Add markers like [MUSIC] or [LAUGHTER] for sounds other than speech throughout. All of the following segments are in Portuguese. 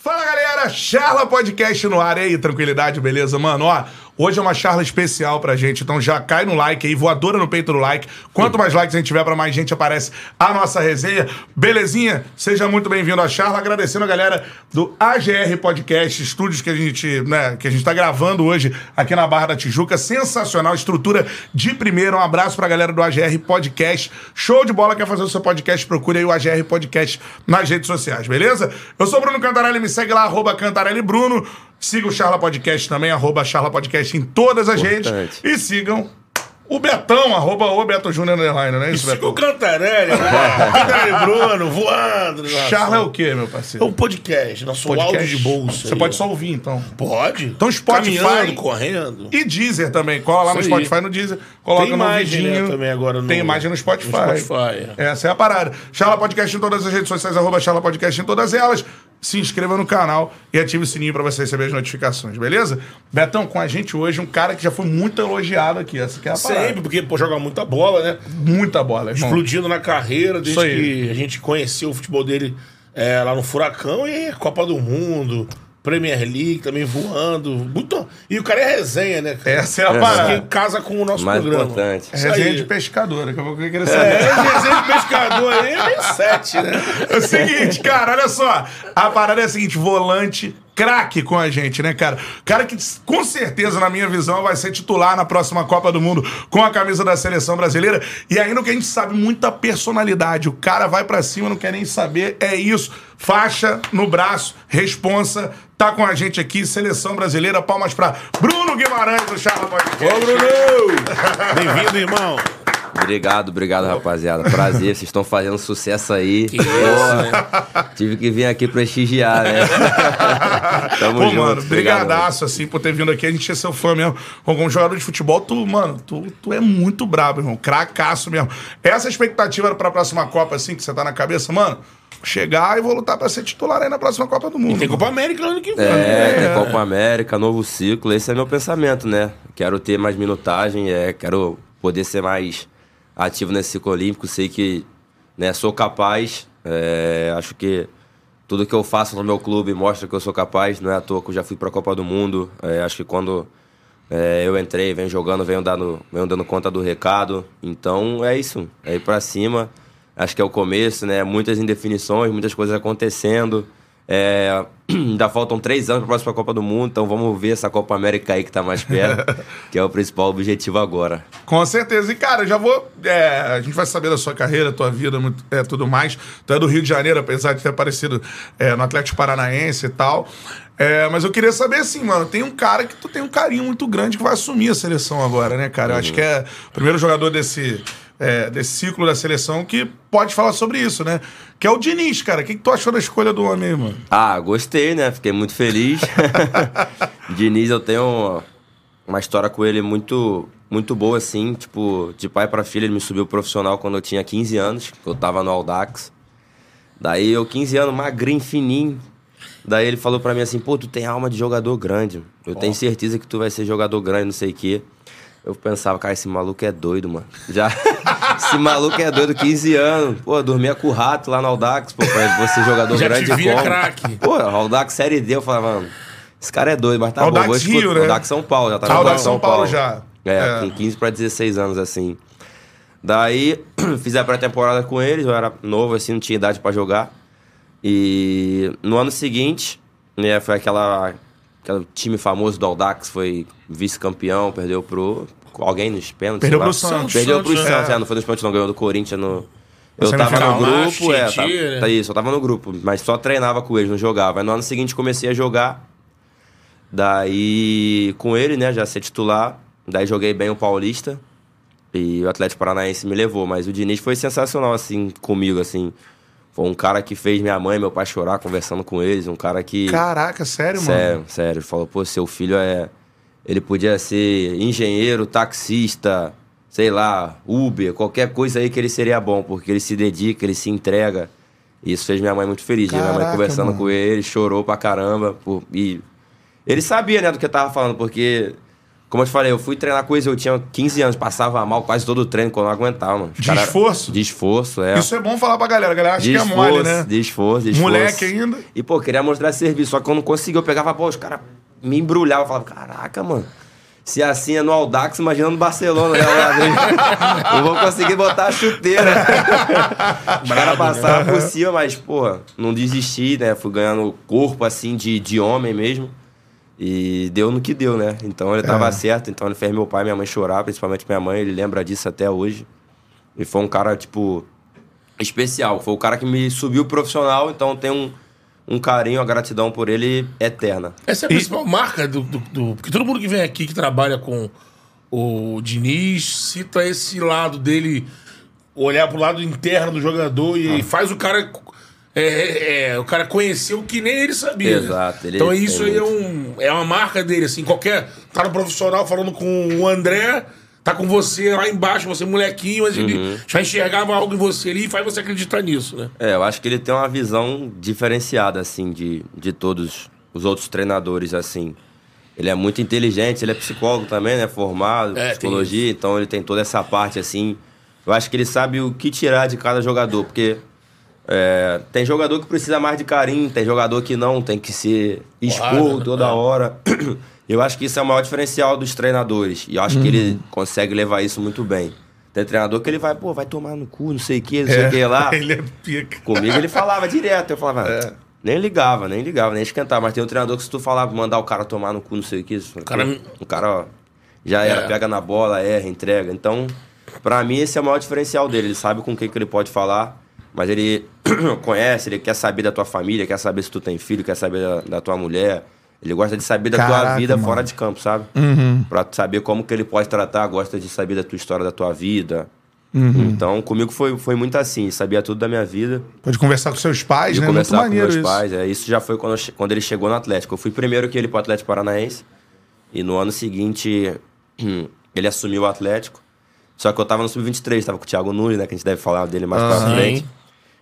Fala galera, Charla Podcast no ar aí, tranquilidade, beleza, mano? Ó, hoje é uma charla especial pra gente, então já cai no like aí, voadora no peito do like. Quanto mais likes a gente tiver, pra mais gente aparece a nossa resenha. Belezinha? Seja muito bem-vindo à charla, agradecendo a galera do AGR Podcast, estúdios que a gente, né, que a gente tá gravando hoje aqui na Barra da Tijuca. Sensacional, estrutura de primeiro. Um abraço pra galera do AGR Podcast. Show de bola, quer fazer o seu podcast? Procure aí o AGR Podcast nas redes sociais, beleza? Eu sou o Bruno Cantarelli, me segue lá, arroba Cantarelli Bruno. Siga o Charla Podcast também, arroba Charla Podcast em todas as redes. Importante. E sigam o Betão, arroba o Beto Júnior Underline, não é isso, Siga o Betão? Cantarelli, né? Cantarelli Bruno, voando. [LAUGHS] Charla é o quê, meu É parceiro? um podcast, nosso Podcast. áudio de bolsa. Você aí, pode ó. só ouvir, então. Pode. Então, Spotify- Caminhando, correndo. E Deezer também. Cola lá no. Spotify no Deezer. Coloca Tem no imagem, vidinho. né, também agora no- Tem imagem no Spotify. no Spotify, Essa é a parada. Charla Podcast em todas as redes sociais, arroba Charla Podcast em todas elas. Se inscreva no canal e ative o sininho pra você receber as notificações, beleza? Betão, com a gente hoje, um cara que já foi muito elogiado aqui. Essa que é a parada. Sempre, porque pô, joga muita bola, né? Muita bola, irmão. Explodindo na carreira, desde que a gente conheceu o futebol dele é, lá no Furacão e Copa do Mundo. Premier League também voando. Muito... E o cara é resenha, né? cara? Essa é a parada. que casa com o nosso Mais programa. importante. É resenha aí. de pescador, daqui a pouco eu queria É, saber. resenha de pescador aí é meio sete, né? É o seguinte, cara, olha só. A parada é a seguinte: volante, craque com a gente, né, cara? Cara que com certeza, na minha visão, vai ser titular na próxima Copa do Mundo com a camisa da seleção brasileira. E ainda o que a gente sabe, muita personalidade. O cara vai pra cima, não quer nem saber. É isso. Faixa no braço, responsa. Tá com a gente aqui, seleção brasileira. Palmas pra Bruno Guimarães do Charla Podcast. Ô, Bruno! [LAUGHS] Bem-vindo, irmão. Obrigado, obrigado, rapaziada. Prazer, vocês estão fazendo sucesso aí. Que isso, Porra, Tive que vir aqui prestigiar, né? [LAUGHS] Tamo Pô, junto. mano, brigadaço, assim, por ter vindo aqui. A gente é seu fã mesmo. Como jogador de futebol, tu, mano, tu, tu é muito brabo, irmão. Cracaço mesmo. Essa expectativa pra próxima Copa, assim, que você tá na cabeça, mano, chegar e vou lutar pra ser titular aí na próxima Copa do Mundo. Tem Copa América no ano que vem. É, tem Copa América, novo ciclo. Esse é meu pensamento, né? Quero ter mais minutagem, é, quero poder ser mais ativo nesse ciclo olímpico. Sei que né, sou capaz. é, acho que tudo que eu faço no meu clube mostra que eu sou capaz. Não é à toa que eu já fui para a Copa do Mundo. É, acho que quando é, eu entrei, venho jogando, venho dando, venho dando conta do recado. Então é isso, é ir para cima. Acho que é o começo, né? Muitas indefinições, muitas coisas acontecendo. É, [CLEARS THROAT] ainda faltam três anos para a próxima Copa do Mundo, então vamos ver essa Copa América aí que tá mais perto, [LAUGHS] que é o principal objetivo agora. Com certeza. E, cara, já vou. é, a gente vai saber da sua carreira, tua vida, é, tudo mais. Tu é do Rio de Janeiro, apesar de ter aparecido é, no Atlético Paranaense e tal. É, mas eu queria saber assim, mano, tem um cara que tu tem um carinho muito grande que vai assumir a seleção agora, né, cara? Eu acho que é o primeiro jogador desse, é, desse ciclo da seleção que pode falar sobre isso, né? Que é o Diniz, cara. O que, que tu achou da escolha do homem aí, mano? Ah, gostei, né? Fiquei muito feliz. [LAUGHS] Diniz, eu tenho uma, história com ele muito muito boa, assim. Tipo, de pai pra filha, ele me subiu profissional quando eu tinha 15 anos, que eu tava no Audax. Daí eu, 15 anos, magrinho, fininho. Daí ele falou pra mim assim, pô, tu tem alma de jogador grande. Eu tenho certeza que tu vai ser jogador grande, não sei o quê. Eu pensava, cara, esse maluco é doido, mano. Já. [LAUGHS] esse maluco é doido, 15 anos. Pô, dormia com o rato lá no Audax, pô, pra você jogador Já te grande via como? craque. Pô, Audax Série D, eu falava, mano, esse cara é doido, mas tá Audax bom. Vou escutar- Rio, né? Audax São Paulo, já tá no Audax São Paulo já. É, É. com 15 pra 16 anos, assim. Daí, [CLEARS THROAT] fiz a pré-temporada com eles, eu era novo, assim, não tinha idade pra jogar. E no ano seguinte, né, foi aquela, aquele time famoso do Aldax, foi vice-campeão, perdeu pro alguém nos pênaltis. Perdeu pro Santos. Perdeu pro Santos, Santos, é. é, não foi nos pênaltis, não ganhou do Corinthians no. Eu tava no Lache, grupo, é, tá, né? tá isso, eu tava no grupo, mas só treinava com ele, não jogava. Aí no ano seguinte comecei a jogar. Daí, com ele, né, já ser titular. Daí joguei bem o Paulista. E o Atlético Paranaense me levou. Mas o Diniz foi sensacional, assim, comigo, assim. Foi um cara que fez minha mãe e meu pai chorar conversando com eles. Um cara que. Caraca, sério, mano? Sério, sério. Falou, pô, seu filho é. Ele podia ser engenheiro, taxista, sei lá, Uber, qualquer coisa aí que ele seria bom, porque ele se dedica, ele se entrega. E isso fez minha mãe muito feliz. minha mãe Caraca, conversando mano. com ele, chorou pra caramba. pô, e ele sabia, né, do que eu tava falando, porque, como eu te falei, eu fui treinar com eles, eu tinha 15 anos, passava mal quase todo o treino quando eu não aguentava, mano. Os De cara- esforço? De esforço, é. Isso é bom falar pra galera. A galera acha De que é esforço, mole, né? de esforço, de esforço. Moleque ainda. E, pô, queria mostrar serviço. Só que eu não conseguia. Eu pegava, pô, os caras me embrulhavam. Eu falava, caraca, mano. Se assim é no Aldax, imagina no Barcelona, né? não [LAUGHS] vou conseguir botar a chuteira. Os caras passavam por cima, mas, pô, não desisti, né? Fui ganhando corpo, assim, de, de homem mesmo. E deu no que deu, né? Então ele tava É. certo. Então ele fez meu pai e minha mãe chorar, principalmente minha mãe. Ele lembra disso até hoje. E foi um cara, tipo, especial. Foi o cara que me subiu profissional, então tem um, um carinho, uma gratidão por ele eterna. Essa é a principal marca do, do, do- Porque todo mundo que vem aqui, que trabalha com o Diniz, cita esse lado dele, olhar pro lado interno do jogador Ah. e faz o cara. É, é, é, o cara conhecer o que nem ele sabia. né? Exato, ele então tem isso aí é, um, é uma marca dele, assim. Qualquer. Tá no profissional falando com o André. Tá com você lá embaixo, você molequinho, mas Uhum. ele já enxergava algo em você ali e faz você acreditar nisso, né? É, eu acho que ele tem uma visão diferenciada, assim, de, de todos os outros treinadores, assim. Ele é muito inteligente, ele é psicólogo também, né? Formado, É, psicologia, então ele tem toda essa parte, assim. Eu acho que ele sabe o que tirar de cada jogador, porque é, tem jogador que precisa mais de carinho, tem jogador que não, tem que ser expor toda É. hora. [CLEARS THROAT] Eu acho que isso é o maior diferencial dos treinadores. E eu acho que ele consegue levar isso muito bem. Tem treinador que ele vai, pô, vai tomar no cu, não sei o que, não sei o que lá. [LAUGHS] Ele é pica. Comigo ele falava direto, eu falava, É. nem ligava, nem ligava, nem esquentava. Mas tem um treinador que se tu falar, mandar o cara tomar no cu, não sei o que, isso, cara- o cara ó, já era, É. pega na bola, erra, entrega. Então, pra mim esse é o maior diferencial dele. Ele sabe com quem que ele pode falar, mas ele [CLEARS THROAT] conhece, ele quer saber da tua família, quer saber se tu tem filho, quer saber da, da tua mulher. Ele gosta de saber da tua Caraca, vida mano. fora de campo, sabe? Pra tu saber como que ele pode tratar, gosta de saber da tua história, da tua vida. Então, comigo foi, foi muito assim, sabia tudo da minha vida. Pode conversar com seus pais, De né? Muito conversar com maneiro meus isso. pais. É, isso já foi quando, eu quando ele chegou no Atlético. Eu fui primeiro que ele pro Atlético Paranaense. E no ano seguinte, [CLEARS THROAT] ele assumiu o Atlético. Só que eu tava no Sub-23, tava com o Thiago Nunes, né? Que a gente deve falar dele mais pra Aham. frente.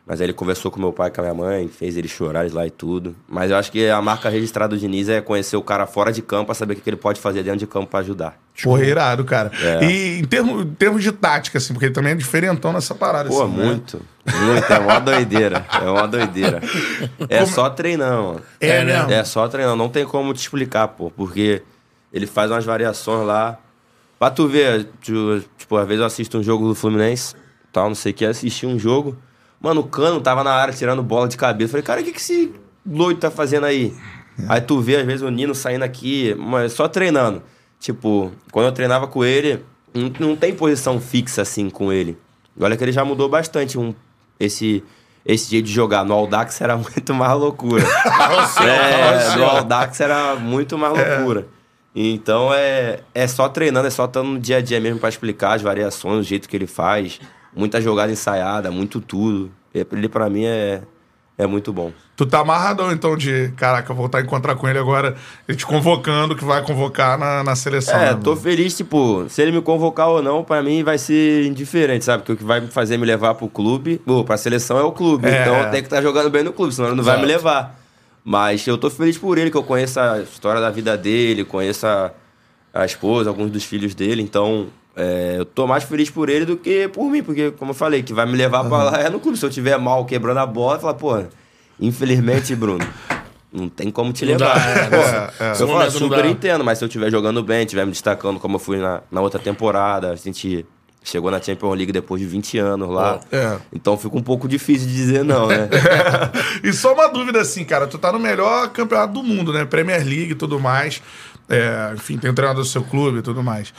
Mas aí ele conversou com meu pai, com a minha mãe, fez eles chorarem lá e tudo. Mas eu acho que a marca registrada do Diniz é conhecer o cara fora de campo pra saber o que ele pode fazer dentro de campo pra ajudar. Porra, irado, cara. É. E em termos, em termos de tática, assim, porque ele também é diferentão nessa parada. Pô, assim, né? muito. Muito. É uma doideira. É uma doideira. [LAUGHS] É só treinando, mano. É, mesmo. É só treinando, não tem como te explicar, pô, porque ele faz umas variações lá. Pra tu ver, tu- tipo, às vezes eu assisto um jogo do Fluminense, tal, não sei o que, assisti um jogo. Mano, o Cano tava na área tirando bola de cabeça. Falei, cara, o que, que esse doido tá fazendo aí? Aí tu vê, às vezes, o Nino saindo aqui, mas só treinando. Tipo, quando eu treinava com ele, não, não tem posição fixa assim com ele. Olha que ele já mudou bastante um, esse, esse jeito de jogar. No Aldax era [LAUGHS] muito mais loucura. É, no Aldax era muito mais loucura. Então é, é só treinando, é só estando no dia a dia mesmo pra explicar as variações, o jeito que ele faz. Muita jogada ensaiada, muito tudo. Ele pra mim é, é muito bom. Tu tá amarradão, então, de caraca, voltar a encontrar com ele agora, ele te convocando, que vai convocar na, na seleção. É, né, tô mano? feliz, tipo, se ele me convocar ou não, pra mim vai ser indiferente, sabe? Porque o que vai me fazer me levar pro clube, ou pra seleção é o clube. É. Então eu tenho que estar jogando bem no clube, senão ele não vai me Exato. levar. Mas eu tô feliz por ele, que eu conheço a história da vida dele, conheço a, a esposa, alguns dos filhos dele, então é, eu tô mais feliz por ele do que por mim, porque, como eu falei, que vai me levar pra lá é no clube. Se eu tiver mal quebrando a bola, eu falo, pô, infelizmente, Bruno. Não tem como te levar. dá, é, Pô, é. Eu falo, super dá. entendo, mas se eu estiver jogando bem, estiver me destacando como eu fui na, na outra temporada, a gente chegou na Champions League depois de 20 anos lá. É. Então fica um pouco difícil de dizer não, né? [LAUGHS] e só uma dúvida assim, cara. Tu tá no melhor campeonato do mundo, né? Premier League e tudo mais. É, enfim, tem o treinador do seu clube e tudo mais.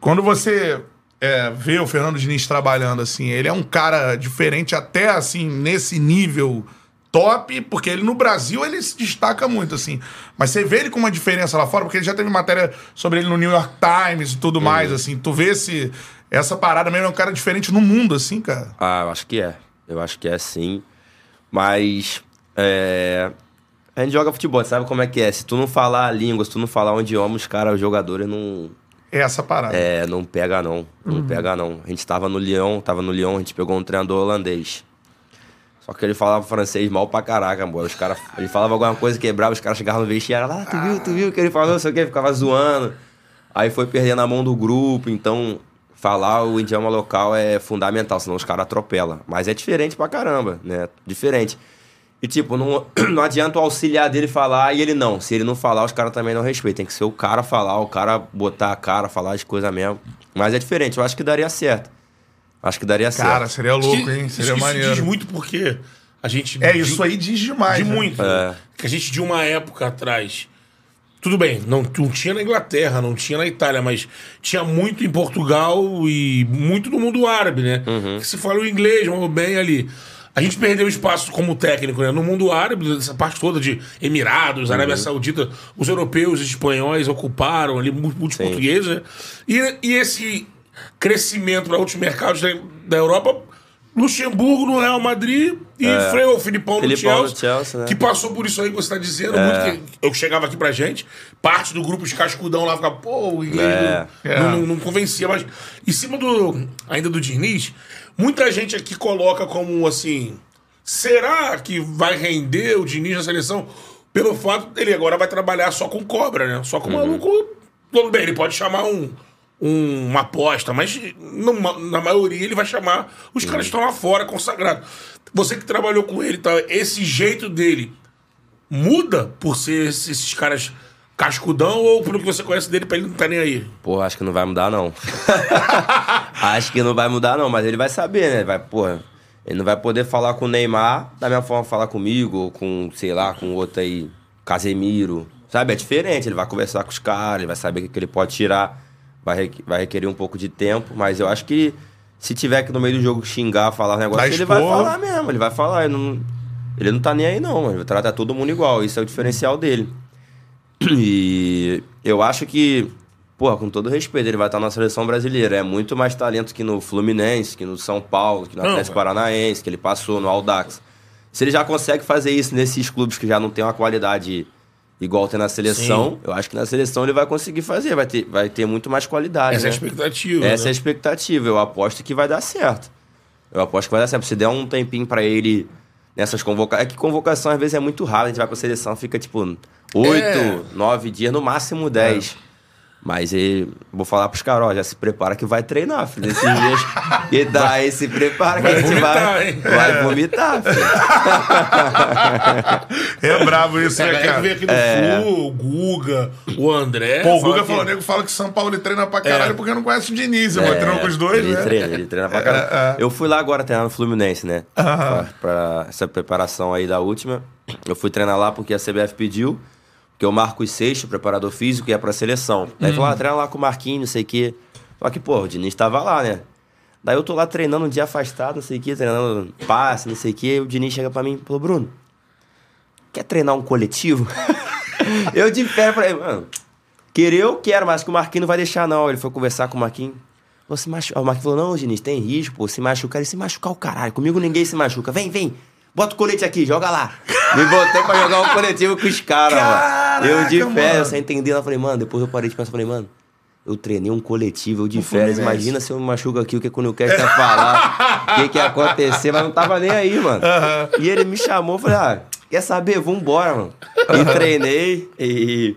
Quando você é, vê o Fernando Diniz trabalhando assim, ele é um cara diferente até assim, nesse nível top, porque ele no Brasil ele se destaca muito, assim. Mas você vê ele com uma diferença lá fora, porque ele já teve matéria sobre ele no New York Times e tudo mais, assim. Tu vê esse, essa parada mesmo, é um cara diferente no mundo, assim, cara. Ah, eu acho que é. Eu acho que é sim. Mas. É... A gente joga futebol, sabe como é que é? Se tu não falar a língua, se tu não falar um idioma, os caras, os jogadores não. Essa parada. É, não pega não. Não pega não. A gente tava no Lyon, tava no Lyon, a gente pegou um treinador holandês. Só que ele falava francês mal pra caraca, amor. Os caras. Ele falava alguma coisa, quebrava, os caras chegavam no vestiário lá, tu viu, tu viu que ele falou, não sei o que, ficava zoando. Aí foi perdendo a mão do grupo, então falar o idioma local é fundamental, senão os caras atropelam. Mas é diferente pra caramba, né? Diferente. E tipo, não, [CLEARS THROAT] não adianta o auxiliar dele falar e ele não. Se ele não falar, os caras também não respeitam. Tem que ser o cara falar, o cara botar a cara, falar as coisas mesmo. Mas é diferente, eu acho que daria certo. Acho que daria certo. Cara, seria louco, Isso- hein? isso- Seria isso maneiro. diz muito porque a gente. É, isso aí diz demais. De né? muito. É. Que a gente, de uma época atrás. Tudo bem, não, não tinha na Inglaterra, não tinha na Itália, mas tinha muito em Portugal e muito no mundo árabe, né? Uhum. Que se fala o inglês, bem ali. A gente perdeu espaço como técnico, né? No mundo árabe, essa parte toda de Emirados, Arábia Uhum. Saudita, os europeus e espanhóis ocuparam ali, mu- muitos portugueses, né? E, e esse crescimento para outros mercados da, da Europa, Luxemburgo no Real Madrid e freou o Filipão, É. Filipão no no Chelsea, Chelsea, né? que passou por isso aí que você tá dizendo, É. muito que eu chegava aqui pra gente, parte do grupo, os cascudão lá, ficava, pô, o inglês É. não, É. não- não- não convencia, mas em cima do, ainda do Diniz, muita gente aqui coloca como, assim, será que vai render o Diniz na seleção pelo fato dele agora vai trabalhar só com cobra, né? Só com maluco, tudo bem, ele pode chamar um, um- uma aposta, mas numa- na maioria ele vai chamar os caras que estão lá fora, consagrados. Você que trabalhou com ele, tá, esse jeito dele muda por ser esses caras cascudão ou pelo que você conhece dele pra ele não tá nem aí? Pô, acho que não vai mudar, não. [LAUGHS] acho que não vai mudar, não, mas ele vai saber, né? Vai, porra. Ele não vai poder falar com o Neymar da mesma forma falar comigo, ou com, sei lá, com outro aí, Casemiro. Sabe? É diferente. Ele vai conversar com os caras, ele vai saber o que, que ele pode tirar. Vai, vai requerer um pouco de tempo, mas eu acho que se tiver que no meio do jogo xingar, falar um negócio, Vai ele vai falar mesmo. Ele vai falar. Ele não, ele não tá nem aí, não, mano. Ele trata todo mundo igual. Isso é o diferencial dele. [CLEARS THROAT] E eu acho que, porra, com todo respeito, ele vai estar na seleção brasileira. É muito mais talento que no Fluminense, que no São Paulo, que no Atlético cara. Paranaense, que ele passou no Aldax. Se ele já consegue fazer isso nesses clubes que já não tem uma qualidade igual tem na seleção, Sim. eu acho que na seleção ele vai conseguir fazer, vai ter, vai ter muito mais qualidade. Essa é a né? expectativa. Essa é a né? expectativa. Eu aposto que vai dar certo. Eu aposto que vai dar certo. Se der um tempinho pra ele nessas convocações. É que convocação às vezes é muito rápido. A gente vai pra seleção, fica tipo oito, É. nove dias, no máximo dez. Mas ele, vou falar pros caras, ó, já se prepara que vai treinar, filho. Esses dias. E daí se prepara que Vai a gente vomitar, vai. Vai vomitar, filho. [LAUGHS] É bravo isso, A né, que veio cara? aqui no Flu, o Guga, o André. Pô, o Guga que- falou, o nego fala que São Paulo treina pra caralho porque não conhece o Diniz, mano. Treinou com os dois, É, ele né? Treina, ele treina pra caramba. É, é. Eu fui lá agora treinar no Fluminense, né? Pra, pra essa preparação aí da última. Eu fui treinar lá porque a CBF pediu. Porque o Marcos Seixo, preparador físico, ia pra seleção. Aí falou, ah, treina lá com o Marquinhos, não sei o quê. Só que, pô, o Diniz tava lá, né? Daí eu tô lá treinando um dia afastado, não sei o quê, treinando passe, não sei o quê. O Diniz chega pra mim e falou, Bruno, quer treinar um coletivo? [LAUGHS] eu de pé falei, mano, querer eu quero, mas que o Marquinhos não vai deixar, não. Ele foi conversar com o Marquinhos. Falou, se machu... O Marquinhos falou, não, Diniz, tem risco, pô, se machucar. Ele se machucar o caralho. Comigo ninguém se machuca. Vem, vem. Bota o colete aqui, joga lá. Me botei pra jogar um coletivo com os caras, mano. Eu de férias, sem entender. Eu falei, mano, depois eu parei de pensar, falei, mano, eu treinei um coletivo, eu de férias. Imagina se eu me machuco aqui, o que que o Newcastle falar, o que que ia acontecer, mas não tava nem aí, mano. E ele me chamou, falei, ah, quer saber? Vambora, mano. E treinei e,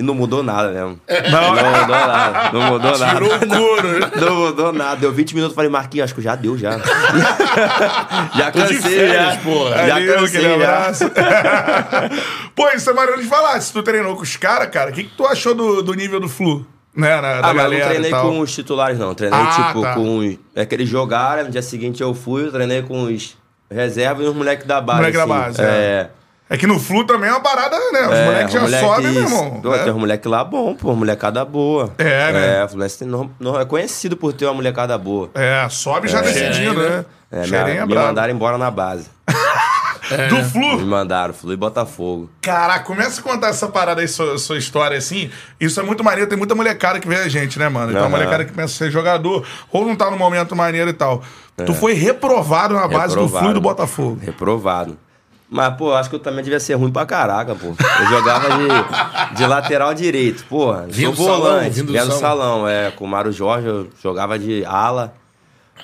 e não mudou nada mesmo. Não, mudou nada. Não mudou nada. Tirou o couro, né? [LAUGHS] Não mudou nada. Deu 20 minutos, falei, Marquinhos, acho que já deu já. [LAUGHS] já cansei, férias, já. porra. Já Ali, cansei, aquele já. abraço. [LAUGHS] Pô, isso é maneiro de falar. Se tu treinou com os caras, cara, o que, que tu achou do, do nível do Flu? Né, na, da Ah, mas eu não treinei com os titulares, não. Treinei, Ah, tipo, tá. com os. É que eles jogaram, no dia seguinte eu fui, eu treinei com os reservas e os moleques da base. Moleque da assim. base, é. é. É que no Flu também é uma parada, né? Os É, moleques já moleque- sobem, meu irmão. Pô, né? Tem uns moleques lá bom, pô, molecada boa. É, né? É, o Fluminense tem- não, não é conhecido por ter uma molecada boa. É, sobe já decidindo, né? É, me, é me mandaram embora na base. [LAUGHS] Do Me Flu? mandaram, Flu e Botafogo. Caraca, começa a contar essa parada aí, sua, sua história assim. Isso é muito maneiro. Tem muita molecada que vê a gente, né, mano? Então, a Aham. molecada que pensa ser jogador ou não tá no momento maneiro e tal. Tu foi reprovado na base do Flu e do É. Reprovado. Botafogo. Reprovado. Mas, pô, acho que eu também devia ser ruim pra caraca, pô. Eu jogava de, de lateral direito, porra. Vindo do salão, vindo do salão. salão, é. Com o Mário Jorge, eu jogava de ala.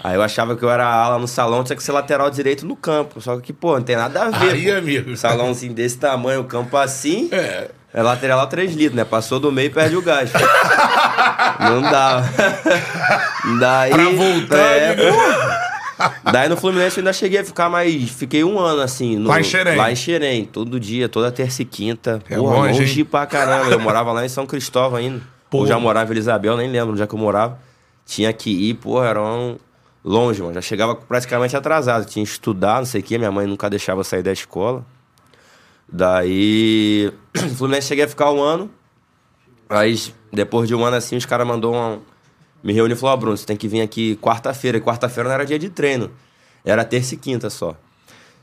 Aí eu achava que eu era ala no salão, tinha que ser lateral direito no campo. Só que, pô, não tem nada a ver. Aí, pô. amigo. Salãozinho desse tamanho, o campo assim. É. É lateral 3 litros, né? Passou do meio e perde o gás. Não dá. [LAUGHS] Daí. Pra voltar, É, pô. [LAUGHS] Daí no Fluminense eu ainda cheguei a ficar mais. Fiquei um ano assim. no- Lá em Xerém. Lá em Xerém. Todo dia, toda terça e quinta. É Porra, longe, longe, hein? pra caramba. Eu morava lá em São Cristóvão ainda. Pô. Eu já morava em Elisabel, nem lembro onde é que eu morava. Tinha que ir, porra, era um. Longe, mano. Já chegava praticamente atrasado. Tinha que estudar, não sei o quê. Minha mãe nunca deixava eu sair da escola. Daí. [CLEARS THROAT] O Fluminense cheguei a ficar um ano. Aí, depois de um ano assim, os caras mandou um. Me reuniu e falou: Ó, Bruno, você tem que vir aqui quarta-feira. E quarta-feira não era dia de treino. Era terça e quinta só.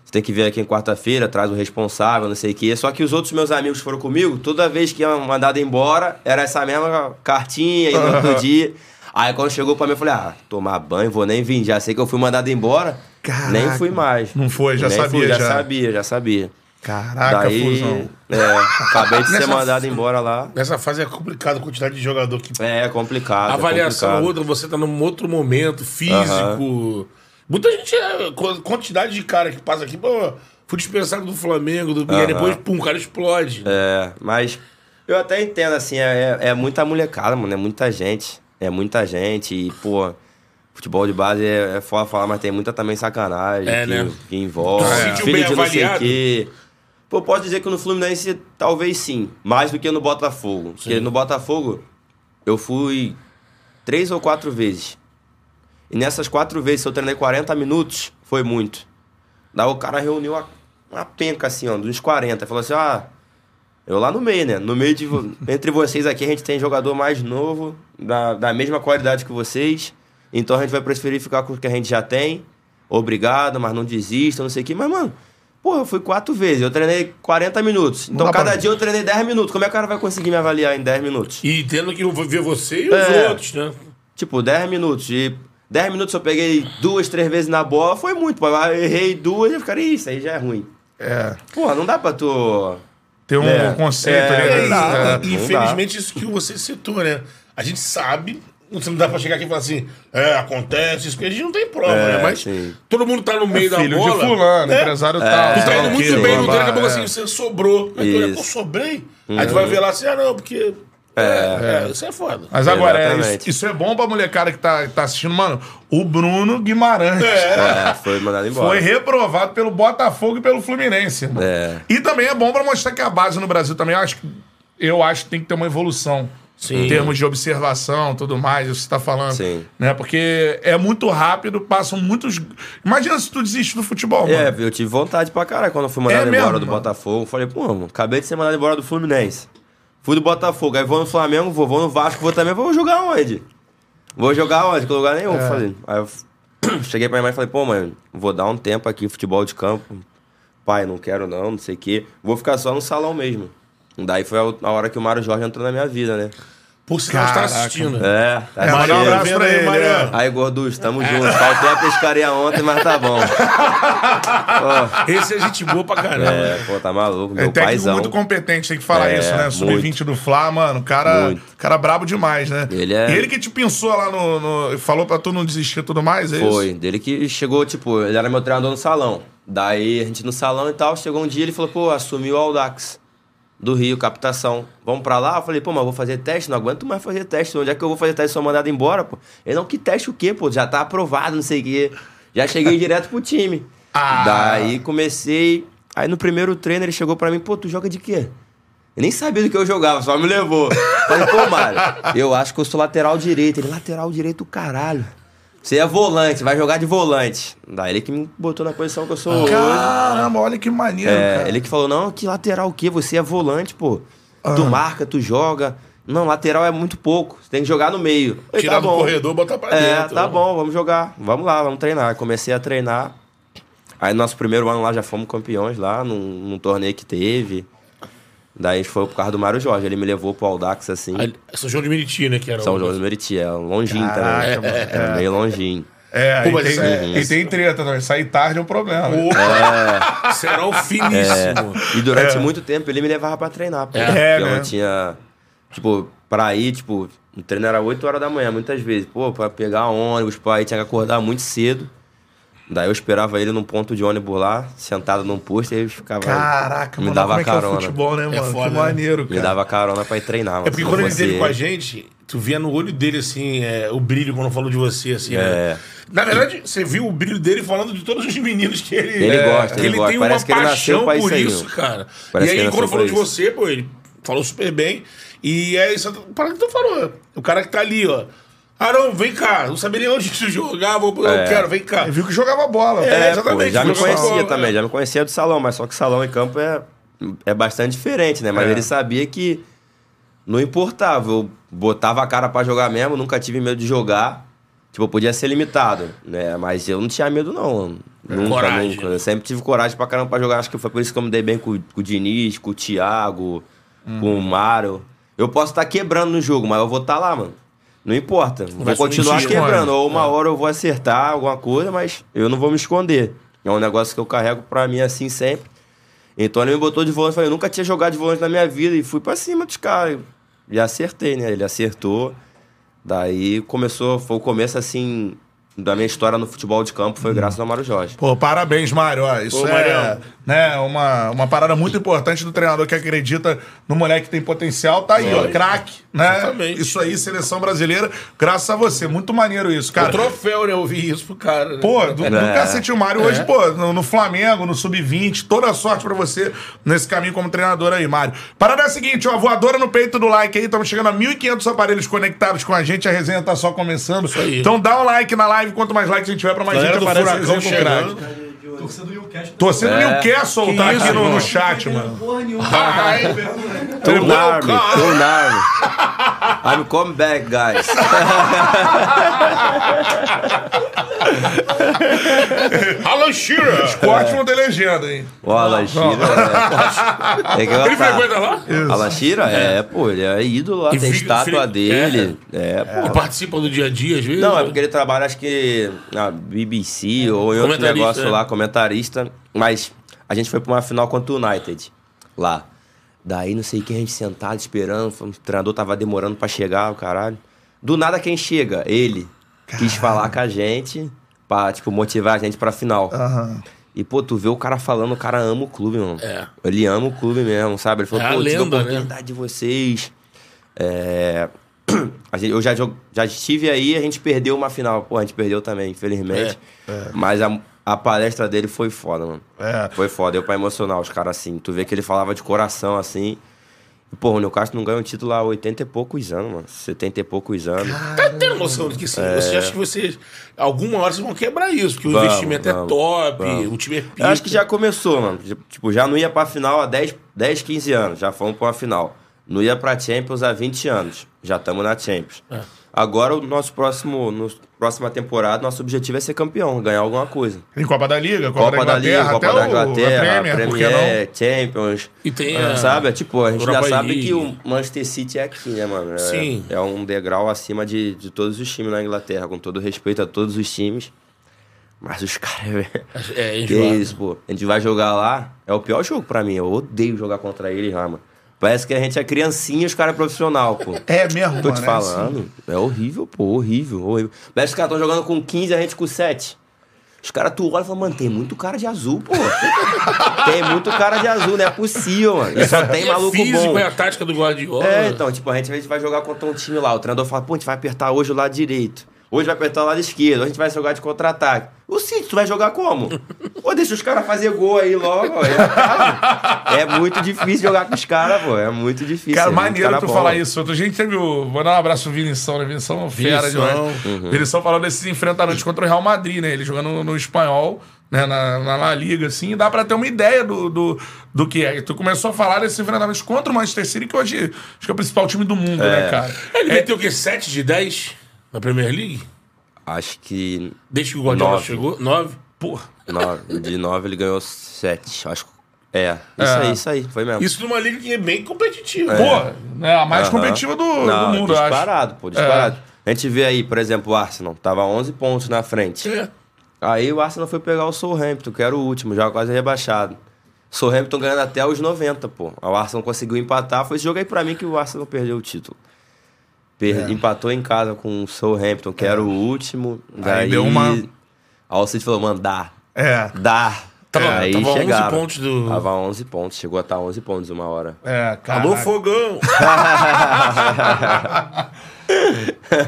Você tem que vir aqui em quarta-feira, traz o responsável, não sei o quê. Só que os outros meus amigos foram comigo, toda vez que iam mandado embora, era essa mesma cartinha e no outro dia. Aí quando chegou pra mim, eu falei, ah, tomar banho, vou nem vir. Já sei que eu fui mandado embora. Caraca. Nem fui mais. Não foi, já Nem sabia, já. já. sabia, já sabia. Caraca, Daí, fusão. é, acabei de ser mandado embora lá. Nessa fase é complicado a quantidade de jogador que. É complicado. A avaliação é complicado. outra, você tá num outro momento físico. Muita gente. É, qu- quantidade de cara que passa aqui, pô, fui dispensado do Flamengo, do, e aí depois, pum, o cara explode. É, mas eu até entendo, assim, é, é muita molecada, mano, é muita gente. É muita gente e, pô, futebol de base é, é foda falar, mas tem muita também sacanagem É, que, né? que envolve. Tu filho de não sei o quê. Pô, posso dizer que no Fluminense talvez sim, mais do que no Botafogo. Porque no Botafogo eu fui três ou quatro vezes. E nessas quatro vezes, se eu treinei 40 minutos, foi muito. Daí o cara reuniu uma, uma penca assim, ó, dos 40. Falou assim, ah, eu lá no meio, né? No meio de. [LAUGHS] Entre vocês aqui, a gente tem jogador mais novo, da, da mesma qualidade que vocês. Então a gente vai preferir ficar com o que a gente já tem. Obrigado, mas não desista, não sei o quê. Mas, mano, porra, eu fui quatro vezes. Eu treinei 40 minutos. Então cada dia eu treinei 10 minutos. Como é que o cara vai conseguir me avaliar em 10 minutos? E tendo que ver você e os É. outros, né? Tipo, 10 minutos. E 10 minutos eu peguei duas, três vezes na bola, foi muito. Pô, eu errei duas e eu ficaria, isso aí já é ruim. É. Porra, não dá pra tu. Tem um É. conceito É. É, né? dá, É. infelizmente, isso que você citou, né? A gente sabe, você não dá pra chegar aqui e falar assim, é, acontece isso, porque a gente não tem prova, É, né? Mas sim. todo mundo tá no meio da Filho bola. de fulano, né? empresário tal. Tu tá indo muito bem no treino, daqui a pouco blá, assim, você sobrou. Aí tu olha, pô, sobrei. Aí tu vai ver lá assim, ah, não, porque. É, é, isso é foda. Mas agora, é, isso, isso é bom pra molecada que tá, tá assistindo. Mano, o Bruno Guimarães É, foi mandado embora. foi reprovado pelo Botafogo e pelo Fluminense. irmão. É. E também é bom pra mostrar que a base no Brasil também, eu acho, que- eu acho que tem que ter uma evolução. Sim. Em termos de observação tudo mais, isso que você tá falando. Sim. Né? Porque é muito rápido, passam muitos. Imagina se tu desiste do futebol, É, mano. eu tive vontade pra caralho quando eu fui mandado É embora mesmo, do mano? Botafogo. Falei, pô, mano, acabei de ser mandado embora do Fluminense. Fui do Botafogo, aí vou no Flamengo, vou, vou no Vasco, vou também, vou jogar onde? Vou jogar onde? Que lugar nenhum. É. Falei. Aí eu [CLEARS THROAT] cheguei pra minha mãe e falei, pô, mãe, vou dar um tempo aqui, futebol de campo. Pai, não quero não, não sei o quê. Vou ficar só no salão mesmo. Daí foi a hora que o Mário Jorge entrou na minha vida, né? Por sinal, tá Caraca. assistindo. É, tá É, mandar um abraço pra aí, ele. Mariano? é. Aí, Gorduz, tamo junto. Faltou a pescaria ontem, mas tá bom. [LAUGHS] Pô, Esse é gente boa pra caramba. é, pô, tá maluco. É Meu técnico paizão. muito competente, tem que falar É, isso, né? Sub-20 do Fla, mano, cara, Muito. cara brabo demais, né? Ele é- Ele que te pensou lá no, no- Falou pra tu não desistir e tudo mais, é Foi, isso? dele que chegou, tipo, ele era meu treinador no salão. Daí a gente no salão e tal, chegou um dia ele falou, pô, assumiu o Audax do Rio, captação. Vamos pra lá? Eu falei, pô, mas eu vou fazer teste, não aguento mais fazer teste. Onde é que eu vou fazer teste? Sou mandado embora, pô. Ele, não, que teste o quê, pô? Já tá aprovado, não sei o quê. Já cheguei direto pro time. [LAUGHS] Ah. Daí comecei. Aí no primeiro treino ele chegou pra mim, pô, tu joga de quê? Eu nem sabia do que eu jogava, só me levou. Falei, pô, Mário, eu acho que eu sou lateral direito. Ele, lateral direito, caralho. Você é volante, vai jogar de volante. Daí ele que me botou na posição que eu sou. Caramba, olha que maneiro, É, cara. ele que falou, não, que lateral o quê? Você é volante, pô. Ah. Tu marca, tu joga. Não, lateral é muito pouco. Você tem que jogar no meio. Falei, Tirar tá do bom. corredor, botar pra É, dentro. tá bom, vamos jogar. Vamos lá, vamos treinar. Comecei a treinar. Aí nosso primeiro ano lá já fomos campeões lá, num, num torneio que teve. Daí a gente foi por causa do Mário Jorge. Ele me levou pro Aldax, assim. São João de Meriti, né? Que era São o- João do Meriti, é longinho Caraca, também. mano, É, meio longinho. É, Pô, e, mas tem, é- e tem treta também. Sair tarde é um problema. Será o finíssimo. E durante muito tempo ele me levava pra treinar. Pô, É. Porque É, eu né? não tinha. Tipo, pra ir, tipo, o treino era 8 horas da manhã, muitas vezes. Pô, pra pegar ônibus, pra ir, tinha que acordar muito cedo. Daí eu esperava ele num ponto de ônibus lá, sentado num posto, e ele ficava. Caraca, me mano, dava como é que é carona. o futebol, né, mano? foda, que né? maneiro, cara. Me dava carona pra ir treinar. mano. É porque quando ele esteve com a gente, tu via no olho dele, assim, é, o brilho quando falou de você, assim, né? É. Na verdade, você viu o brilho dele falando de todos os meninos que ele... Ele é, gosta, ele ele gosta. tem Parece uma que ele paixão por isso aí, isso, cara. Parece e que aí, ele quando falou de você, pô, ele falou super bem. E é isso para que tu falou. O cara que tá ali, ó. Não, vem cá. Não sabia nem onde tu jogava. Eu É. quero, vem cá. Viu que jogava bola. É, É, exatamente, pô, já me conhecia bola, também, é. já me conhecia do salão, mas só que salão e campo é, é bastante diferente, né? Mas É. ele sabia que não importava, eu botava a cara pra jogar mesmo, nunca tive medo de jogar. Tipo, eu podia ser limitado, né? Mas eu não tinha medo, não. Nunca, Coragem. nunca. Eu sempre tive coragem pra caramba pra jogar. Acho que foi por isso que eu me dei bem com, com o Diniz, com o Thiago, Uhum. com o Mário. Eu posso estar quebrando no jogo, mas eu vou estar lá, mano. Não importa. vai vou continuar mentir, quebrando. mano. Ou É. uma hora eu vou acertar alguma coisa, mas eu não vou me esconder. É um negócio que eu carrego pra mim assim sempre. Então ele me botou de volante. Falei, eu nunca tinha jogado de volante na minha vida. E fui pra cima dos caras. E acertei, né? Ele acertou. Daí começou, foi o começo assim da minha história no futebol de campo, foi graças ao Mário Jorge. Pô, parabéns, Mário. Ó, isso Ô, é né, uma, uma parada muito importante do treinador que acredita no moleque que tem potencial. Tá aí, ó, Lógico. craque. Né? Exatamente. Isso aí, seleção brasileira, graças a você. Muito maneiro isso, cara. O troféu, né? Eu vi isso pro cara. né? Pô, do, do É. cacete o Mário hoje, pô, no, no Flamengo, no Sub-20, toda a sorte pra você nesse caminho como treinador aí, Mário. Parada é a seguinte, ó, voadora no peito do like aí, estamos chegando a 1.500 aparelhos conectados com a gente, a resenha tá só começando. aí. Então dá um like na live, quanto mais likes a gente tiver, pra mais Galera gente do aparece a resenha com o craque. Torcendo do Newcastle. Torcendo Newcastle Que tá isso, aqui no, no chat, mano. Porra nenhuma. Ai, Too cara. [LAUGHS] too narmy. I'm coming back, guys. [LAUGHS] Alan Shearer. Corte não tem legenda, hein? O Alan Shearer, é. Ele frequenta lá? Alan Shearer? É, pô, ele é ídolo lá, tem estátua dele. É, pô. E participa do dia a dia, às vezes? Não, é porque ele trabalha, acho que na BBC ou em outro negócio é. lá, comentarista. Mas a gente foi pra uma final contra o United, lá. Daí não sei quem a gente sentado esperando, o treinador tava demorando pra chegar, o caralho. Do nada quem chega? Ele. Quis falar com a gente pra, tipo, motivar a gente pra final. E, pô, tu vê o cara falando, o cara ama o clube, mano. É. Ele ama o clube mesmo, sabe? Ele falou, É pô, tive a lenda, né? oportunidade de vocês. É, a gente- eu já, já estive aí a gente perdeu uma final. Pô, a gente perdeu também, infelizmente. Mas a, a palestra dele foi foda, mano. É. Foi foda. Deu pra emocionar os caras assim. Tu vê que ele falava de coração assim. E, pô, o Newcastle não ganha um título há 80 e poucos anos, mano. 70 e poucos anos. Tá tendo noção de que sim. Você acha que vocês. Alguma hora vocês vão quebrar isso, porque o Vamos, investimento é vamos, top, vamos. o time é pica. Eu acho que já começou, mano. Tipo, já não ia pra final há 10, 10 15 anos. Já fomos pra uma final. Não ia pra Champions há 20 anos. Já estamos na Champions. É. Agora, o nosso próximo, no, próxima temporada, nosso objetivo é ser campeão, ganhar alguma coisa. Em Copa da Liga, Copa, Copa da da Liga, Inglaterra, Copa até da o, Inglaterra, a Premier, Premier, Champions. E tem É, a- Sabe? É Tipo, a gente Europa já sabe League. que o Manchester City é aqui, né, mano? É, Sim. É um degrau acima de, de todos os times na Inglaterra, com todo respeito a todos os times. Mas os [LAUGHS] caras, velho. É, Que isso, pô. A gente vai jogar lá. É o pior jogo pra mim. Eu odeio jogar contra eles lá, mano. Parece que a gente é criancinha e os caras é profissional, pô. É mesmo, Tô te é falando. É horrível, pô. Horrível, horrível. Parece que os caras estão jogando com 15 a gente com 7. Os caras, tu olha e fala, mano, tem muito cara de azul, pô. [LAUGHS] tem muito cara de azul, não é possível, mano. E só tem E é maluco físico, bom. é a tática do Guardiola. É, então, tipo, a gente, a gente vai jogar contra um time lá. O treinador fala, pô, a gente vai apertar hoje o lado direito. Hoje vai apertar o lado esquerdo, hoje a gente vai jogar de contra-ataque. O City, tu vai jogar como? Pô, deixa os caras fazer gol aí logo. ó. É, é muito difícil jogar com os caras, pô. É muito difícil. Cara, é maneiro cara tu bom. falar isso. Outro dia a gente teve o. Vou dar um abraço pro Vinição, né? Vinição é fera demais. Uhum. Vinição falou desses enfrentamentos contra o Real Madrid, né? Ele jogando no, no espanhol, né? Na, na La Liga, assim. E dá pra ter uma ideia do, do, do que é. E tu começou a falar desses enfrentamentos contra o Manchester City, que hoje acho que é o principal time do mundo, né, cara? Ele meteu o quê? 7 de 10 na Premier League? Acho que Desde que o Guardiola Nove. chegou? 9? Porra. nove- de nove ele ganhou sete. Acho que. É, isso É. aí, isso aí. Foi mesmo. Isso numa liga que é bem competitiva. Pô, né? A mais competitiva do, do Não, mundo, eu acho. disparado, pô, disparado. A gente vê aí, por exemplo, o Arsenal. Tava 11 pontos na frente. É. Aí o Arsenal foi pegar o Southampton, que era o último, já quase rebaixado. Southampton ganhando até os 90, pô. O Arsenal conseguiu empatar. Foi esse jogo aí pra mim que o Arsenal perdeu o título. Per- Empatou em casa com o Southampton, que era o último. Daí deu uma- Aí o City falou, mano, dá. É. Dá. Tava- aí tava 11 chegaram. pontos do- Tava 11 pontos. Chegou a estar 11 pontos uma hora. É, cara. Alô, fogão! [LAUGHS]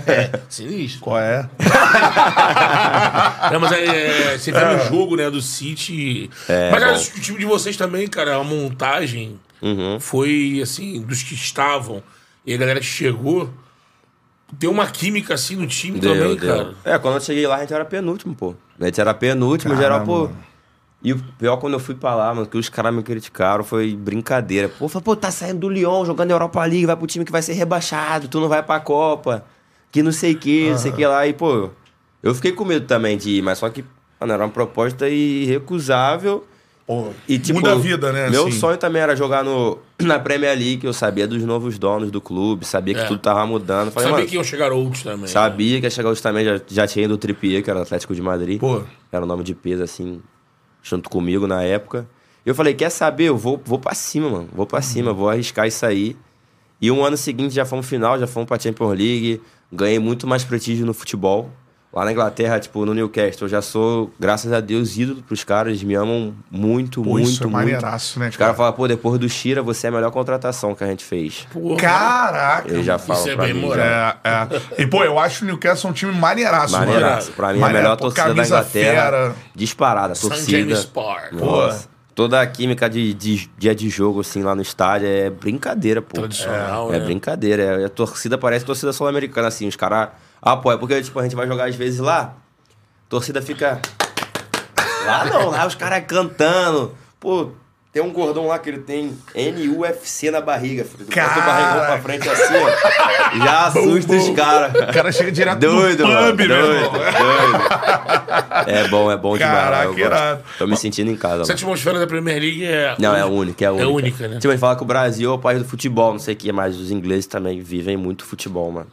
é, sinistro. Qual é? [LAUGHS] Não, mas é, é, você vê no jogo, né, do City. É, mas que o time de vocês também, cara, a montagem Uhum. foi, assim, dos que estavam e a galera que chegou, deu uma química, assim, no time também, cara. É, quando eu cheguei lá, a gente era penúltimo, pô. A gente era penúltimo, geral, pô. E o pior quando eu fui pra lá, mano, que os caras me criticaram, foi brincadeira. Pô, falei, pô, tá saindo do Lyon, jogando Europa League, vai pro time que vai ser rebaixado, tu não vai pra Copa, que não sei o que, não sei o que lá. E, pô, eu fiquei com medo também de ir, mas só que, mano, era uma proposta irrecusável. Pô, E, tipo, muda a vida, né? Meu assim. sonho também era jogar no, na Premier League, eu sabia dos novos donos do clube, sabia que É. tudo tava mudando. Falei, Sabia que iam chegar outros também. Sabia que ia chegar hoje também, já, já tinha ido o Trippier, que era o Atlético de Madrid. Pô. Era o nome de peso, assim, junto comigo na época. E eu falei, quer saber? Eu vou, vou pra cima, mano. Vou pra cima, vou arriscar isso aí. E um ano seguinte já fomos final, já fomos pra Champions League. Ganhei muito mais prestígio no futebol. Lá na Inglaterra, tipo, no Newcastle, eu já sou, graças a Deus, ídolo pros caras. Eles me amam muito, Pô, muito, isso é muito. maneiraço, né, Os cara? caras falam, pô, depois do Shira, você é a melhor contratação que a gente fez. Porra. Caraca! Eles já falam Isso é bem mim. É, é. E, pô, eu acho o Newcastle um time maneiraço, mano. Maneiraço. Pra mim, a Maneiro, melhor pô, torcida da Inglaterra. fera. Disparada, a St. torcida. James Park. Nossa. Toda a química de, de dia de jogo, assim, lá no estádio é brincadeira, pô. Tradicional, É, né? brincadeira. É, a torcida parece torcida sul-americana, assim. Os caras apoiam. Porque, tipo, a gente vai jogar às vezes lá, a torcida fica. Lá não, lá os caras cantando. Pô, tem um gordão lá que ele tem NFC na barriga. filho. Bota o barrigão pra frente assim, ó. Já assusta os caras. O cara chega direto Doido, no mano. pub, meu Doido, doido. É bom, é bom demais. Caraca, eu gosto. irado. Tô me sentindo em casa. Essa atmosfera da Premier League é. Não, é a única, é a única. É única, né? Tipo, a gente fala que o Brasil é o país do futebol, não sei o que, mas os ingleses também vivem muito futebol, mano.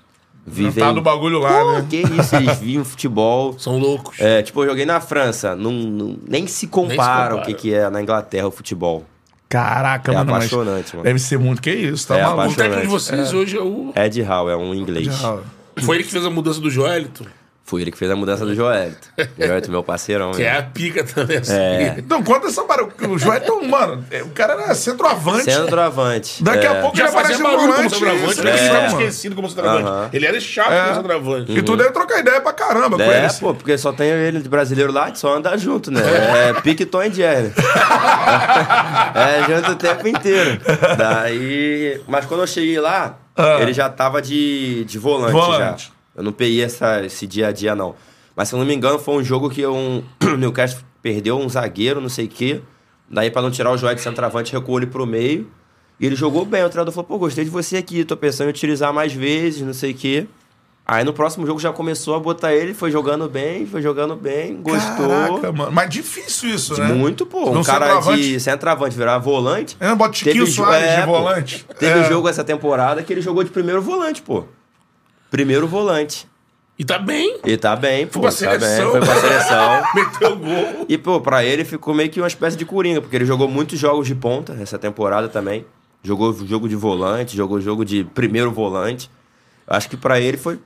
Vivem. Tá do bagulho lá, Pô, né? que isso, eles vivem futebol. [LAUGHS] São loucos. É, tipo, eu joguei na França, não, não- nem se compara o que, que é na Inglaterra o futebol. Caraca, É mano. mas apaixonante, mano. Deve ser muito que isso, tá É maluco. O técnico de vocês hoje é o. Ed Howe é um inglês. Foi ele que fez a mudança do Joelito, Foi ele que fez a mudança do Joelito. [LAUGHS] Joelito, meu parceirão. que né? é a pica também. Assim. É. Então, conta essa parada. O Joelton, mano, é, o cara era centroavante. Centroavante. Daqui é. a pouco Já ele aparece barulho como volante. centroavante, isso, né? é, Ele ficava mano. esquecido como centroavante. Ele era chato É. como centroavante. E tu deve trocar ideia pra caramba com ele. É, assim. pô, porque só tem ele de brasileiro lá, só anda junto, né? É pique Tom e Jerry. [LAUGHS] é, junto o tempo inteiro. Daí. Mas quando eu cheguei lá, Ah. ele já tava de, de volante, Volante. já. Eu não peguei essa, esse dia a dia, não. Mas se eu não me engano, foi um jogo que um, [CLEARS THROAT] o Newcastle perdeu um zagueiro, não sei o quê. Daí, pra não tirar o Joel de centroavante, recuou ele pro meio. E ele jogou bem. O treinador falou, pô, gostei de você aqui, tô pensando em utilizar mais vezes, não sei o quê. Aí no próximo jogo já começou a botar ele, foi jogando bem, foi jogando bem, gostou. Caraca, mano. Mas difícil isso, né? Muito, pô. Um Não cara centroavante. de centroavante virar volante. É, bota Chiquinho jo- Soares de pô. volante. Teve É. jogo essa temporada que ele jogou de primeiro volante, pô. Primeiro volante. E tá bem. E tá bem, pô. pra tá seleção. bem, foi pra seleção. [LAUGHS] Meteu gol. E, pô, pra ele ficou meio que uma espécie de coringa, porque ele jogou muitos jogos de ponta essa temporada também. Jogou jogo de volante, jogou jogo de primeiro volante. Acho que pra ele foi,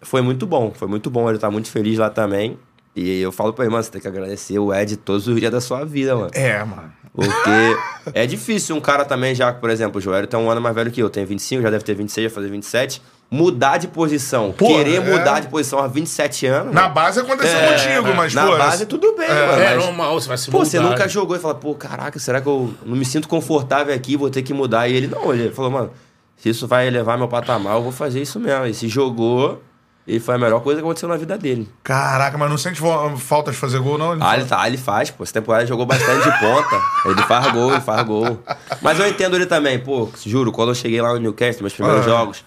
foi muito bom. Foi muito bom. Ele tá muito feliz lá também. E eu falo pra ele, mano, você tem que agradecer o Ed todos os dias da sua vida, mano. É, mano. Porque é difícil um cara também já, por exemplo, o Joelho tem um ano mais velho que eu, tem 25, já deve ter 26, vai fazer 27. Mudar de posição, Porra, querer é. mudar de posição aos 27 anos. Na mano, base aconteceu é, contigo, mas, na pô. base tudo bem, mano. É normal, você vai se Pô, mudar. você nunca jogou e fala, pô, caraca, será que eu não me sinto confortável aqui, vou ter que mudar? E ele não, ele falou, mano, se isso vai elevar meu patamar, eu vou fazer isso mesmo. E se jogou, e foi a melhor coisa que aconteceu na vida dele. Caraca, mas não sente falta de fazer gol, não? Ele Ah, ele, tá, ele faz, pô. Essa temporada ele jogou bastante de ponta. Ele faz gol, ele faz gol. Mas eu entendo ele também, pô. Juro, quando eu cheguei lá no Newcastle, meus primeiros Ah. jogos,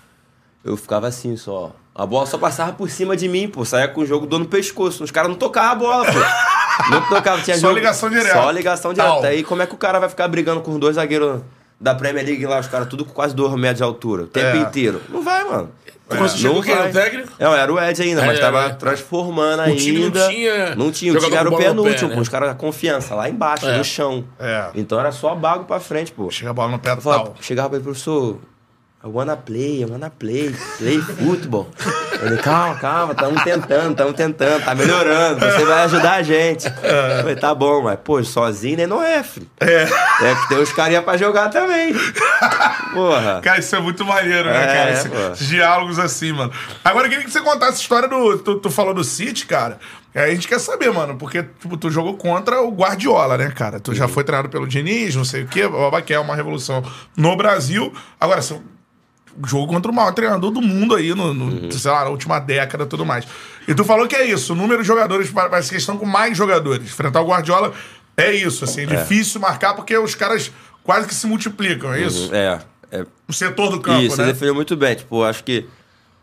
eu ficava assim só. A bola só passava por cima de mim, pô. Saía com o jogo dando no pescoço. Os caras não tocavam a bola, pô. Não tocavam. Tinha Só jogo- ligação direta. Só ligação direta. Tal. Aí como é que o cara vai ficar brigando com os dois zagueiros da Premier League lá, os caras tudo com quase dois metros de altura, o tempo É. inteiro? Não vai, mano. Quando você chegou, quem era o técnico? Não, era o Ed ainda, mas É, tava é. transformando O ainda. time não tinha Não tinha, o time era o no pé, penúltimo, né? pô. Os caras da confiança, lá embaixo, É. no chão. É. Então era só bago pra frente, pô. Chega a bola no pé falava, tal. chegava pra ele, professor, I wanna play, I wanna play, play football. Ele, calma, calma, estamos tentando, estamos tentando, tá melhorando, você vai ajudar a gente. Eu falei, tá bom, mas, pô, sozinho né, não é, filho. É. É que tem os carinha pra jogar também. Porra. Cara, isso é muito maneiro, né, É, cara? Esse- esses diálogos assim, mano. Agora eu queria que você contasse a história do. Tu, tu falou do City, cara. Aí a gente quer saber, mano, porque tipo, tu jogou contra o Guardiola, né, cara? Tu Uhum. já foi treinado pelo Diniz, não sei o quê, blá, que é uma revolução no Brasil. Agora, você jogo contra o maior treinador do mundo aí, no, no, Uhum. sei lá, na última década e tudo mais. E tu falou que é isso, o número de jogadores, para essa questão com mais jogadores. Enfrentar o Guardiola é isso, assim, é, difícil marcar porque os caras quase que se multiplicam, é isso? É, é O setor do campo, Isso, né? ele definiu muito bem. Tipo, acho que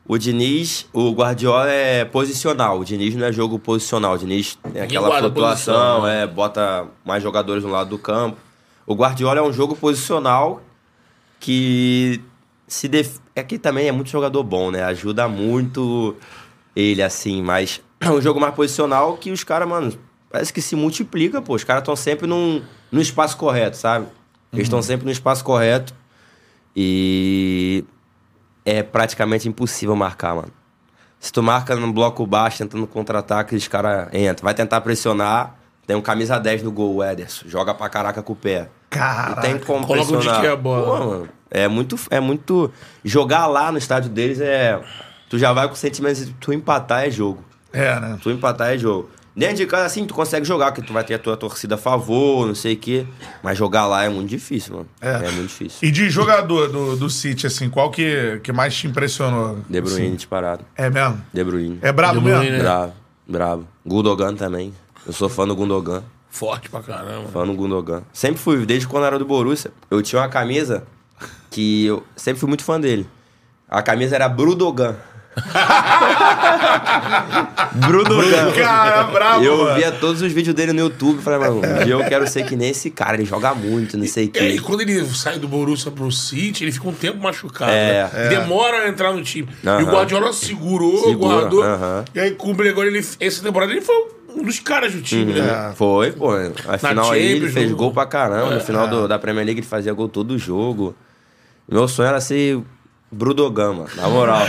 o Diniz, o Guardiola é posicional. O Diniz não é jogo posicional. O Diniz tem aquela flutuação, posição, né? é, bota mais jogadores no lado do campo. O Guardiola é um jogo posicional que se def... Aqui também é muito jogador bom, né? Ajuda muito ele, assim, mas [CLEARS THROAT] é um jogo mais posicional que os caras, mano, parece que se multiplica, pô. Os caras estão sempre num, no espaço correto, sabe? Eles estão sempre no espaço correto. E é praticamente impossível marcar, mano. Se tu marca num bloco baixo, tentando contra-ataque, os caras entram. Vai tentar pressionar, tem um camisa 10 no gol, o Ederson. Joga pra caraca com o pé. Caraca. Não tem como Coloca onde pressionar. que é a bola. Pô, mano, é muito, é muito... Jogar lá no estádio deles é... Tu já vai com o sentimento de tu empatar é jogo. É, né? Tu empatar é jogo. Dentro de casa, assim, tu consegue jogar, porque tu vai ter a tua torcida a favor, não sei o quê. Mas jogar lá é muito difícil, mano. É. É, muito difícil. E de jogador do, do City, assim, qual que, que mais te impressionou? De Bruyne Assim, disparado. é mesmo? De Bruyne. É brabo De Bruyne, mesmo? né? Bravo, bravo. Gundogan também. Eu sou fã do Gundogan. Forte pra caramba. Fã do Gundogan. Sempre fui, desde quando era do Borussia. Eu tinha uma camisa que eu sempre fui muito fã dele. A camisa era Brudogan. [LAUGHS] Brudogan. Cara, brabo, Eu mano. via todos os vídeos dele no YouTube. Falei, mano, um eu quero ser que nem esse cara. Ele joga muito, não sei o E quê. quando ele sai do Borussia pro City, ele fica um tempo machucado. É. né? Demora a entrar no time. E Aham. o Guardiola segurou, Segura, guardou. aham. E aí, cumpre agora, ele, essa temporada, ele foi um dos caras do time, Uhum. né? Foi, pô. A final aí ele fez gol pra caramba. É, no final do- da Premier League ele fazia gol todo jogo. Meu sonho era ser Brudogan, mano. Na moral.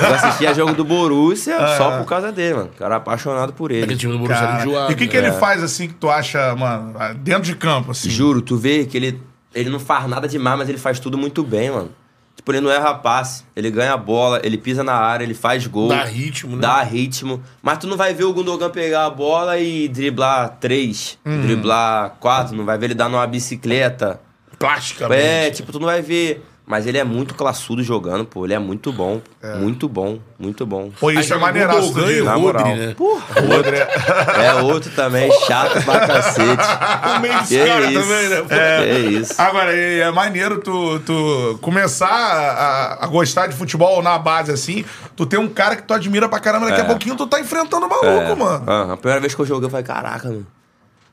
Eu assistia jogo do Borussia [LAUGHS] só por causa dele, mano. Era apaixonado por Aquele ele. time do Borussia Cara, enjoado. e o que, que né? ele faz, assim, que tu acha, mano, dentro de campo, assim? Juro, tu vê que ele, ele não faz nada demais, mas ele faz tudo muito bem, mano. Tipo, ele não erra passe, ele ganha a bola, ele pisa na área, ele faz gol. Dá ritmo, né? Dá ritmo. Mas tu não vai ver o Gundogan pegar a bola e driblar três, Uhum. driblar quatro, não vai ver ele dar numa bicicleta. Plasticamente. É, tipo, tu não vai ver. Mas ele é muito classudo jogando, pô. Ele é muito bom. Muito bom, muito bom. Pô, isso Aí é maneiraço. E dia. Na Rodri, moral. né? O outro é- É outro também, chato pra cacete. [LAUGHS] O meio dos caras isso? também, né? É isso. Agora, é é maneiro tu, tu começar a, a gostar de futebol na base, assim, tu tem um cara que tu admira pra caramba, daqui a É. pouquinho tu tá enfrentando o maluco, mano. Aham, A primeira vez que eu joguei, eu falei, caraca, mano.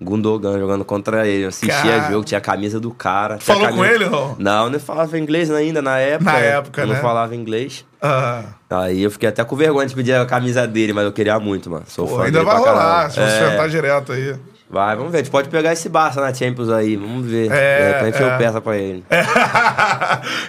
Gundogan jogando contra ele. Eu assistia Cara. jogo, tinha a camisa do cara. Falou a com camisa- ele, não? Não, eu não falava inglês ainda na época. Na época, eu né? não falava inglês. Ah, Aí eu fiquei até com vergonha de pedir a camisa dele, mas eu queria muito, mano. Sou pô, fã ainda vai pra rolar, se você É, sentar direto aí. Vai, vamos ver. A gente pode pegar esse Barça na Champions aí, vamos ver. É, de repente é. eu peço pra ele. [LAUGHS]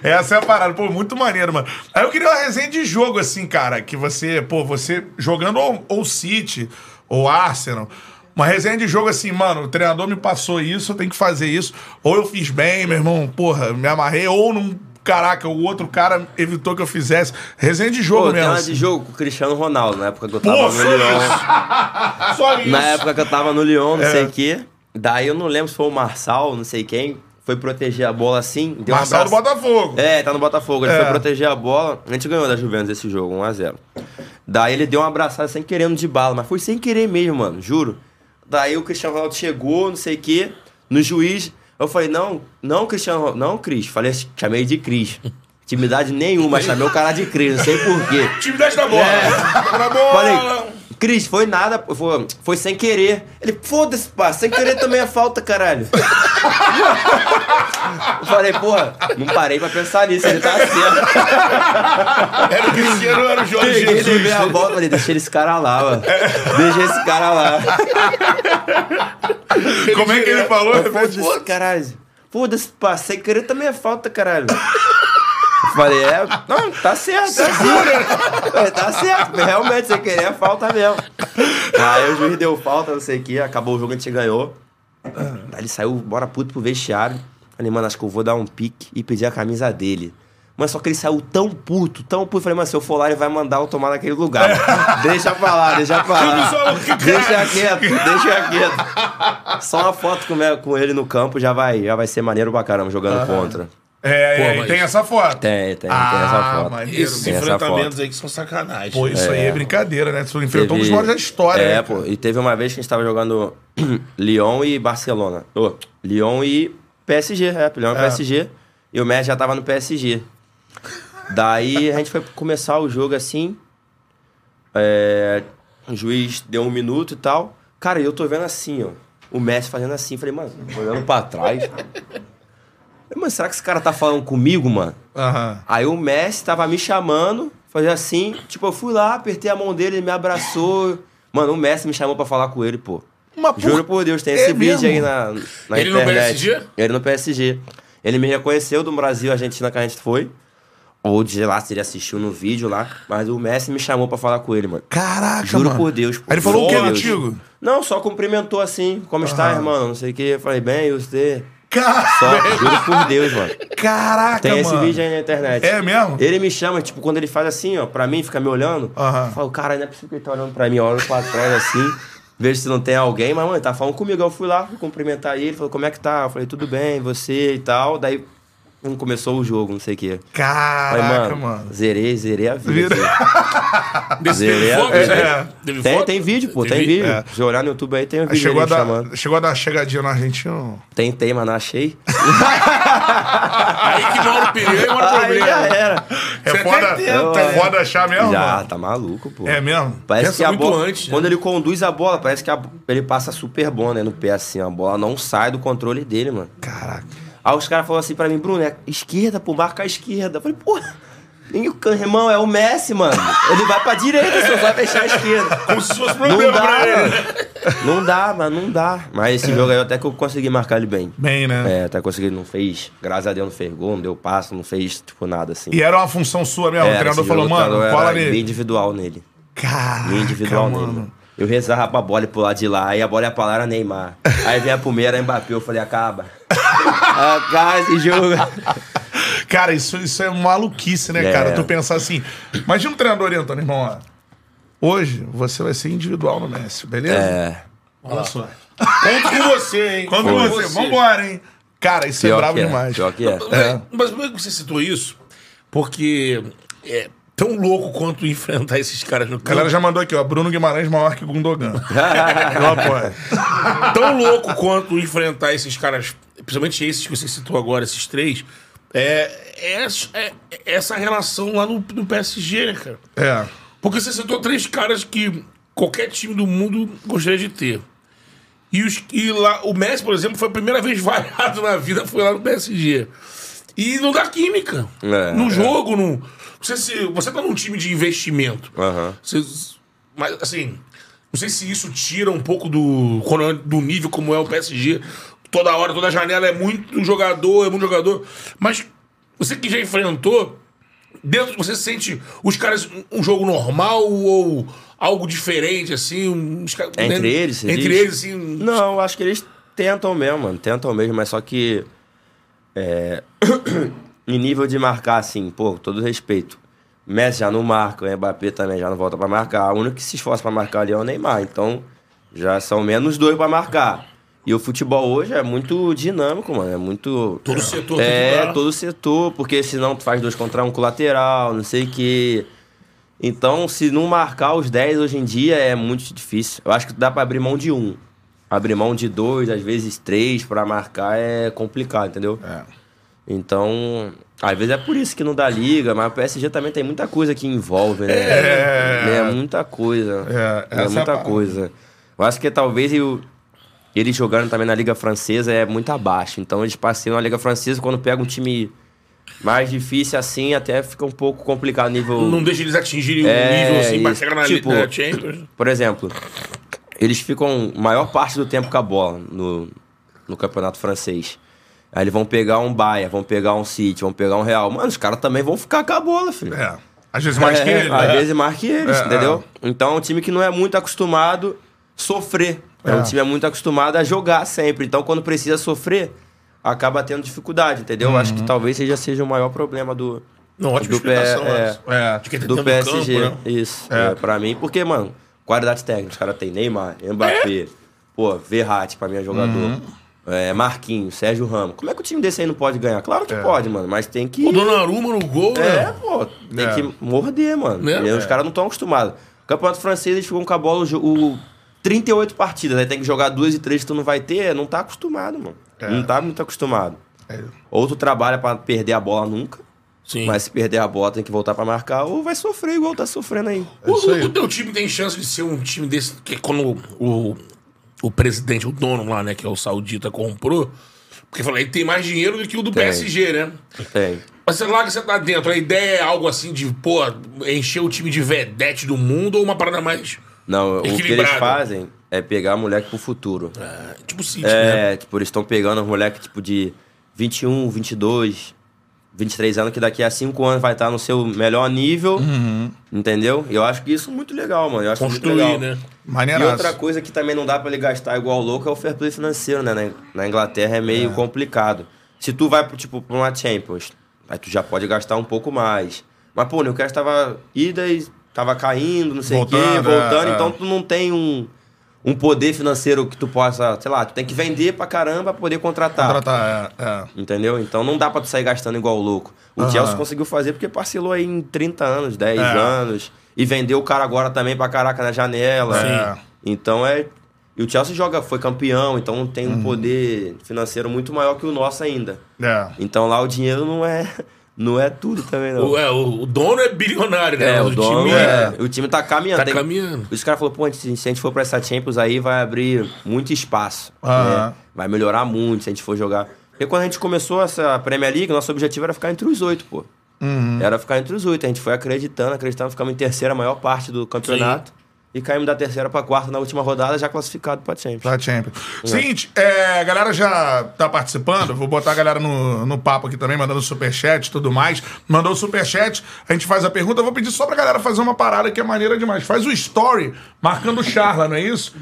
Essa é a parada, pô, muito maneiro, mano. Aí eu queria uma resenha de jogo, assim, cara, que você, pô, você jogando ou, ou City, ou Arsenal, uma resenha de jogo assim, mano, o treinador me passou isso, eu tenho que fazer isso, ou eu fiz bem, meu irmão, porra, me amarrei, ou não caraca, o outro cara evitou que eu fizesse. Resenha de jogo Pô, mesmo. uma assim. de jogo com o Cristiano Ronaldo, na época que eu tava Pô, no só Lyon. isso. [LAUGHS] Só isso. Na época que eu tava no Lyon, não É. sei o quê. Daí eu não lembro se foi o Marçal, não sei quem, foi proteger a bola assim. Deu um Marcelo do Botafogo. É, tá no Botafogo. Ele É. foi proteger a bola. A gente ganhou da Juventus esse jogo, 1x0. Daí ele deu uma abraçada sem querer no de bala, mas foi sem querer mesmo, mano, juro. Daí o Cristiano Ronaldo chegou, não sei o quê, no juiz. Eu falei, não, não, Cristiano Ronaldo, não, Cris. Falei, chamei de Cris. Intimidade nenhuma, chamei o cara de Cris, não sei porquê. Time da bola. Na bola. Falei, Cris, foi nada, foi, foi sem querer. Ele, foda-se, pá, sem querer também é falta, caralho. Eu falei, porra, não parei pra pensar nisso, ele tá certo. Era o Cristiano, era o Jorge Peguei, Jesus. levei a bola, falei, deixa esse cara lá, mano. Deixa esse cara lá. Como é que ele falou? Eu Pô, caralho. Foda-se, pá, sem querer também é falta, caralho. Eu falei, é, não, tá certo, tá certo. Falei, tá certo, realmente, sem querer é falta mesmo. Aí o juiz deu falta, não sei o que, acabou o jogo, a gente ganhou. Aí ele saiu, bora puto pro vestiário. Falei, mano, acho que eu vou dar um pique e pedir a camisa dele. Mas só que ele saiu tão puto, tão puto. Falei, mano, se eu for lá, ele vai mandar eu tomar naquele lugar. deixa pra lá, deixa pra lá. Deixa quieto, deixa quieto. Só uma foto com, ele no campo já vai, já vai ser maneiro pra caramba, jogando contra. É, Pô, é, mas- tem essa foto. Tem, tem, Ah, tem essa foto. maneiro. Esses Tem enfrentamentos aí que são sacanagem. Pô, isso aí é brincadeira, né? Tu enfrentou um dos Teve- maiores da história, É, né? pô. E teve uma vez que a gente tava jogando [CLEARS THROAT] Lyon e Barcelona. Ô, Lyon e PSG, é. Lyon e É. PSG. E o Messi já tava no PSG. Daí a gente foi começar o jogo assim. é, o juiz deu um minuto e tal. Cara, e eu tô vendo assim, ó. O Messi fazendo assim. Falei, mano, olhando pra trás. Mano, será que esse cara tá falando comigo, mano? Aham. Aí o Messi tava me chamando, fazia assim, tipo, eu fui lá, apertei a mão dele, ele me abraçou. Mano, o Messi me chamou pra falar com ele, pô. Mas por- Juro por Deus, tem É esse vídeo mesmo? aí na, na Ele no internet. PSG? Ele no PSG. Ele me reconheceu do Brasil, Argentina que a gente foi. Ou de lá, se ele assistiu no vídeo lá. Mas o Messi me chamou pra falar com ele, mano. Caraca, Juro mano. por Deus. pô. Aí ele falou o Deus. contigo? Não, só cumprimentou assim. Como está, irmão? Não sei o que. Eu falei, bem, e você? Cara- Só, juro por Deus, mano. Caraca, Tem esse mano. vídeo aí na internet. É mesmo? Ele me chama, tipo, quando ele faz assim, ó, pra mim, fica me olhando. Aham. Eu falo, cara, não é possível que ele tá olhando pra mim, eu olho pra trás assim, [LAUGHS] vejo se não tem alguém, mas, mano, ele tá falando comigo. Eu fui lá, fui cumprimentar ele, falou, como é que tá? Eu falei, tudo bem, você e tal. Daí um, começou o jogo, não sei o quê. Caraca, Falei, mano, mano. zerei, zerei a vida. Vira- [LAUGHS] Zerei a vida. né? É. Tem, foto? tem vídeo, pô, tem, Teve? vídeo. É. Se olhar no YouTube aí, tem um Aí vídeo chegou, a dar, chamando. chegou a dar uma chegadinha no argentino. Tentei, mas não achei. [LAUGHS] Aí que mora o perigo, aí mora o Aí problema. já era. É foda, tenta, é né? foda achar mesmo, Já, mano? tá maluco, pô. É mesmo? Parece Pensa que a muito bola. antes, né? Quando ele conduz a bola, parece que a- ele passa super bom, né? No pé assim. A bola não sai do controle dele, mano. Caraca. Aí os caras falaram assim pra mim, Bruno, é esquerda, pô, marca a esquerda. Eu falei, porra. nem o Irmão, é o Messi, mano. Ele vai pra direita, só vai fechar a esquerda. [LAUGHS] Como se fosse Não problema dá, pra ele. mano. Não dá, mano, não dá. Mas esse jogo aí até que eu consegui marcar ele bem. Bem, né? É, até consegui, não fez. Graças a Deus não fez gol, não deu passo, não fez, tipo, nada assim. E era uma função sua mesmo? o Era, treinador esse falou, o mano, treinador cola nele. individual nele. Caraca, individual mano. nele. Eu rezava pra bola e pular de lá, aí a bola ia pra lá era Neymar. Aí vem a primeira, Mbappé, eu falei, acaba. [LAUGHS] acaba esse jogo. Cara, isso, isso é maluquice, né, É. cara? Tu pensar assim. Imagina um treinador orientando, irmão, ó. Hoje você vai ser individual no Messi, beleza? É. Olha só. Conto com você, hein? Conto com você, vambora, hein? Cara, isso é Pior brabo que é, demais. pior que é. É. Mas por que você citou isso? Porque é tão louco quanto enfrentar esses caras no A galera campo. já mandou aqui, ó. Bruno Guimarães maior que Gundogan. [LAUGHS] Eu apoio. Tão louco quanto enfrentar esses caras, principalmente esses que você citou agora, esses três, é, é, é- é essa relação lá no, no PSG, né, cara? É. Porque você citou três caras que qualquer time do mundo gostaria de ter. E, os, e lá, o Messi, por exemplo, foi a primeira vez vaiado na vida, foi lá no PSG. E não dá química. É, no é. jogo, no. Você, se, você tá num time de investimento. Aham. Você- mas, assim, não sei se isso tira um pouco do, é do nível como é o PSG. Toda hora, toda janela é muito jogador, é muito jogador. Mas você que já enfrentou, dentro você sente os caras um- jogo normal ou algo diferente, assim? uns Entre né? eles, Entre diz? eles, assim. Não, acho que eles tentam mesmo, mano. Tentam mesmo, mas só que. É... em nível de marcar, assim, pô, todo respeito. Messi já não marca, o Mbappé também já não volta pra marcar. O único que se esforça pra marcar ali é o Neymar. Então, já são menos dois pra marcar. E o futebol hoje é muito dinâmico, mano. É muito. Todo setor É, todo setor, porque senão tu faz dois contra um com lateral, não sei o quê. Então, se não marcar os 10 hoje em dia é muito difícil. Eu acho que dá pra abrir mão de um. Abrir mão de dois, às vezes três pra marcar é complicado, entendeu? É. Então, às vezes é por isso que não dá liga, mas o PSG também tem muita coisa que envolve, né? É, muita coisa. É, É, essa é muita coisa. Eu acho que talvez eu, eles jogando também na Liga Francesa é muito abaixo. Então eles passeiam na Liga Francesa quando pega um time mais difícil assim, até fica um pouco complicado o nível. Não deixa eles atingirem É, um nível assim isso. chegar na, Tipo, na Champions. Por exemplo, eles ficam maior parte do tempo com a bola no, no campeonato francês. Aí eles vão pegar um Bayern, vão pegar um City, vão pegar um Real. Mano, os caras também vão ficar com a bola, filho. É. Às vezes mais [LAUGHS] que É, ele. Às né? vezes mais que eles, É, entendeu? Então é um time que não é muito acostumado a sofrer. É. É. um time é muito acostumado a jogar sempre. Então quando precisa sofrer, acaba tendo dificuldade, entendeu? Acho Uhum. que talvez seja, seja o maior problema do, Não, ótima do, explicação, é. É. De quem tá do PSG. campo, né? Isso, É. é. pra mim. Porque, mano, qualidade técnica. Os caras têm Neymar, Mbappé, pô, Verratti pra mim é jogador. Uhum. É, Marquinhos, Sérgio Ramos. Como é que o time desse aí não pode ganhar? Claro que pode, mano, mas tem que... O Donnarumma no gol, É, né? pô, tem É. que morder, mano. Né? E Os caras não estão acostumados. Campeonato francês, eles ficam com a bola o, o 38 partidas. Aí tem que jogar duas e três que tu não vai ter. Não tá acostumado, mano. É. Não tá muito acostumado. É. Ou tu trabalha pra perder a bola nunca. Sim. Mas se perder a bola, tem que voltar pra marcar. Ou vai sofrer igual tá sofrendo aí. O, aí. o teu time tem chance de ser um time desse. Que quando o, o presidente, o dono lá, né, que é o Saudita, comprou. Porque falou, ele tem mais dinheiro do que o do Tem. PSG, né? Tem. Mas sei lá que você tá dentro. A ideia é algo assim de, pô, encher o time de vedete do mundo ou uma parada mais. Não, o que eles fazem é pegar moleque pro futuro. é, tipo City, né? É, tipo, eles estão pegando os moleques, tipo, de 21, 22, 23 anos, que daqui a 5 anos vai estar no seu melhor nível, entendeu? E eu acho que isso é muito legal, mano. Eu acho muito Construir, legal. né? E Maneiraço. outra coisa que também não dá pra ele gastar igual louco é o fair play financeiro, né? Na, Inglaterra é meio complicado. Se tu vai, pro, tipo, pra uma Champions, aí tu já pode gastar um pouco mais. Mas, pô, o Newcastle tava ida e tava caindo, não sei o quê, Voltando, é, voltando. é. Então tu não tem um, um poder financeiro que tu possa, sei lá, tu tem que vender pra caramba pra poder contratar. Contratar, é, é. Entendeu? Então não dá pra tu sair gastando igual louco. O Aham. Chelsea conseguiu fazer porque parcelou aí em 30 anos, 10 É. anos. E vendeu o cara agora também pra caraca na janela. Sim. Então é. E o Chelsea joga, foi campeão, então tem Uhum. um poder financeiro muito maior que o nosso ainda. É. Então lá o dinheiro não é, não é tudo também, não. O, é, o, o dono é bilionário, né? É, Mas o dono time é. O time tá caminhando. Tá tem- caminhando. Os caras falaram, pô, se a gente for pra essa Champions aí, vai abrir muito espaço. Aham. né? Vai melhorar muito se a gente for jogar. Porque quando a gente começou essa Premier League, nosso objetivo era ficar entre os oito, pô. Uhum. Era ficar entre os oito. A gente foi acreditando, acreditando, ficamos em terceira a maior parte do campeonato. E caímos da terceira pra quarta na última rodada, já classificado pra Champions. Pra Champions. Seguinte, é, a galera já tá participando. Vou botar a galera no, no papo aqui também, mandando superchat e tudo mais. Mandou o superchat, a gente faz a pergunta. Eu vou pedir só pra galera fazer uma parada que é maneira demais. Faz o story marcando o Charla, não é isso?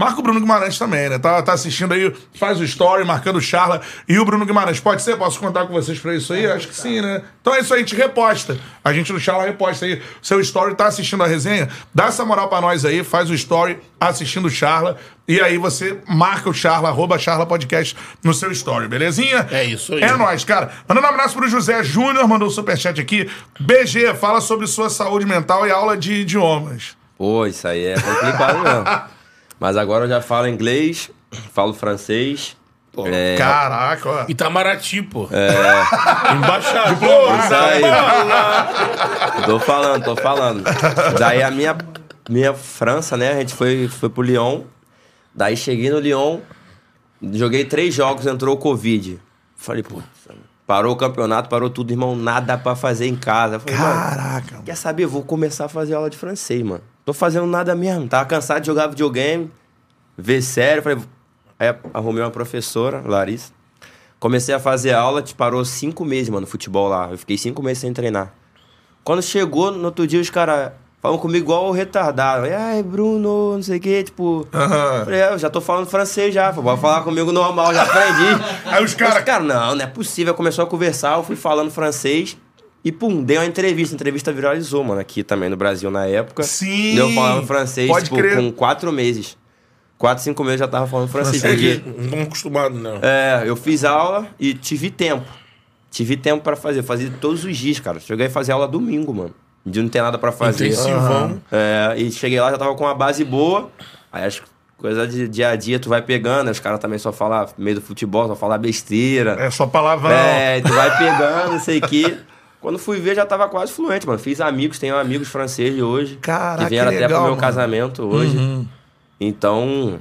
Marca o Bruno Guimarães também, né? Tá, tá assistindo aí, faz o story marcando o Charla e o Bruno Guimarães. Pode ser? Posso contar com vocês pra isso aí? Acho que sim, né? Então é isso aí, a gente reposta. A gente do Charla reposta aí. Seu story tá assistindo a resenha? Dá essa moral pra nós aí, faz o story assistindo o Charla. E aí você marca o Charla, arroba Charla Podcast no seu story, belezinha? É isso aí. É nóis, cara. Mandando um abraço pro José Júnior, mandou um superchat aqui. BG, fala sobre sua saúde mental e aula de idiomas. Pô, isso aí é complicado mesmo. [LAUGHS] Mas agora eu já falo inglês, falo francês. É, Caraca, ó. Itamaraty, pô. É. Embaixada. Isso aí. tô falando, tô falando. Daí a minha, minha França, né? A gente foi, foi pro Lyon. Daí cheguei no Lyon, joguei três jogos, entrou o Covid. Falei, pô, parou o campeonato, parou tudo, irmão, nada pra fazer em casa. Eu falei, mano, Caraca. quer saber? Vou começar a fazer aula de francês, mano. Tô fazendo nada mesmo. Tava cansado de jogar videogame, ver sério. Falei, aí arrumei uma professora, Larissa. Comecei a fazer aula, te parou cinco meses, mano, futebol lá. Eu fiquei cinco meses sem treinar. Quando chegou, no outro dia, os caras. falam comigo igual o retardado. Ai, Bruno, não sei o quê, tipo. Aham. Falei, é, eu já tô falando francês já, pode falar comigo normal, já aprendi. Aí os caras- cara, não, não é possível. Começou a conversar, eu fui falando francês e pum, dei uma entrevista. A entrevista viralizou, mano, aqui também no Brasil na época. Sim, Deu falando francês, tipo, com quatro meses. Quatro, cinco meses já tava falando francês. É que não estamos acostumados, não. é, eu fiz aula e tive tempo. Tive tempo pra fazer. Eu fazia todos os dias, cara. Cheguei a fazer aula domingo, mano. De não ter nada pra fazer. Intensivão. É, e cheguei lá, já tava com uma base boa. Aí as coisas de dia a dia tu vai pegando. Os caras também só falam meio do futebol, só falar besteira. É só palavrão. É, tu vai pegando, não sei o quê. [LAUGHS] Quando fui ver, já tava quase fluente, mano. Fiz amigos, tenho amigos franceses hoje. Caraca, que vieram que até legal, pro meu mano. casamento hoje. Então.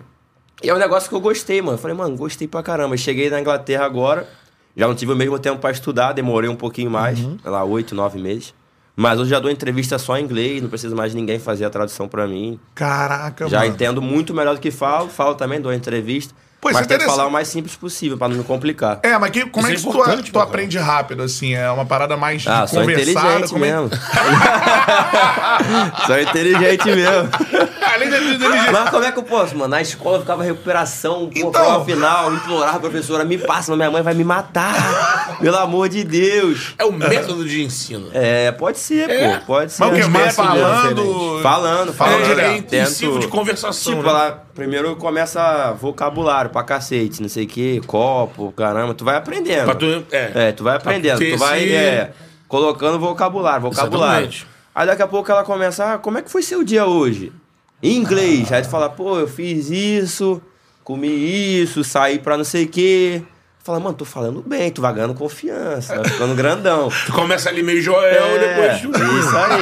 E é um negócio que eu gostei, mano. Eu falei, mano, gostei pra caramba. Cheguei na Inglaterra agora. Já não tive o mesmo tempo pra estudar, demorei um pouquinho mais, Uhum. sei lá, oito, nove meses. Mas hoje já dou entrevista só em inglês, não preciso mais de ninguém fazer a tradução pra mim. Caraca, Já mano. entendo muito melhor do que falo, falo também, dou entrevista. Pô, isso mas é falar o mais simples possível, pra não me complicar. É, mas que, como é Isso que é tu, tu aprende rápido, assim? É uma parada mais Ah, de sou conversada? inteligente como é- mesmo. [LAUGHS] sou inteligente mesmo. Além de inteligente. Mas como é que eu posso, mano? Na escola eu ficava recuperação, pô, Então. prova final, implorava a professora, me passa, minha mãe vai me matar. Pelo amor de Deus. É o método de ensino. É, pode ser, É. pô, pode ser. Mas o que? Mais métodos falando? diferentes. Falando, Falando falando. direto. É intensivo Tento- de conversação, Tipo, né? lá, primeiro começa vocabulário pra cacete, não sei o que, copo, caramba, tu vai aprendendo. Pra tu- é. É, tu vai aprendendo, tu vai esse- é, colocando vocabulário, vocabulário. Exatamente. Aí daqui a pouco ela começa, ah, como é que foi seu dia hoje? Em inglês. Aí tu fala, pô, eu fiz isso, comi isso, saí pra não sei o quê. Fala, mano, tô falando bem, tu vai ganhando confiança, vai ficando grandão. [LAUGHS] Tu começa ali meio Joel, É, depois... Isso aí.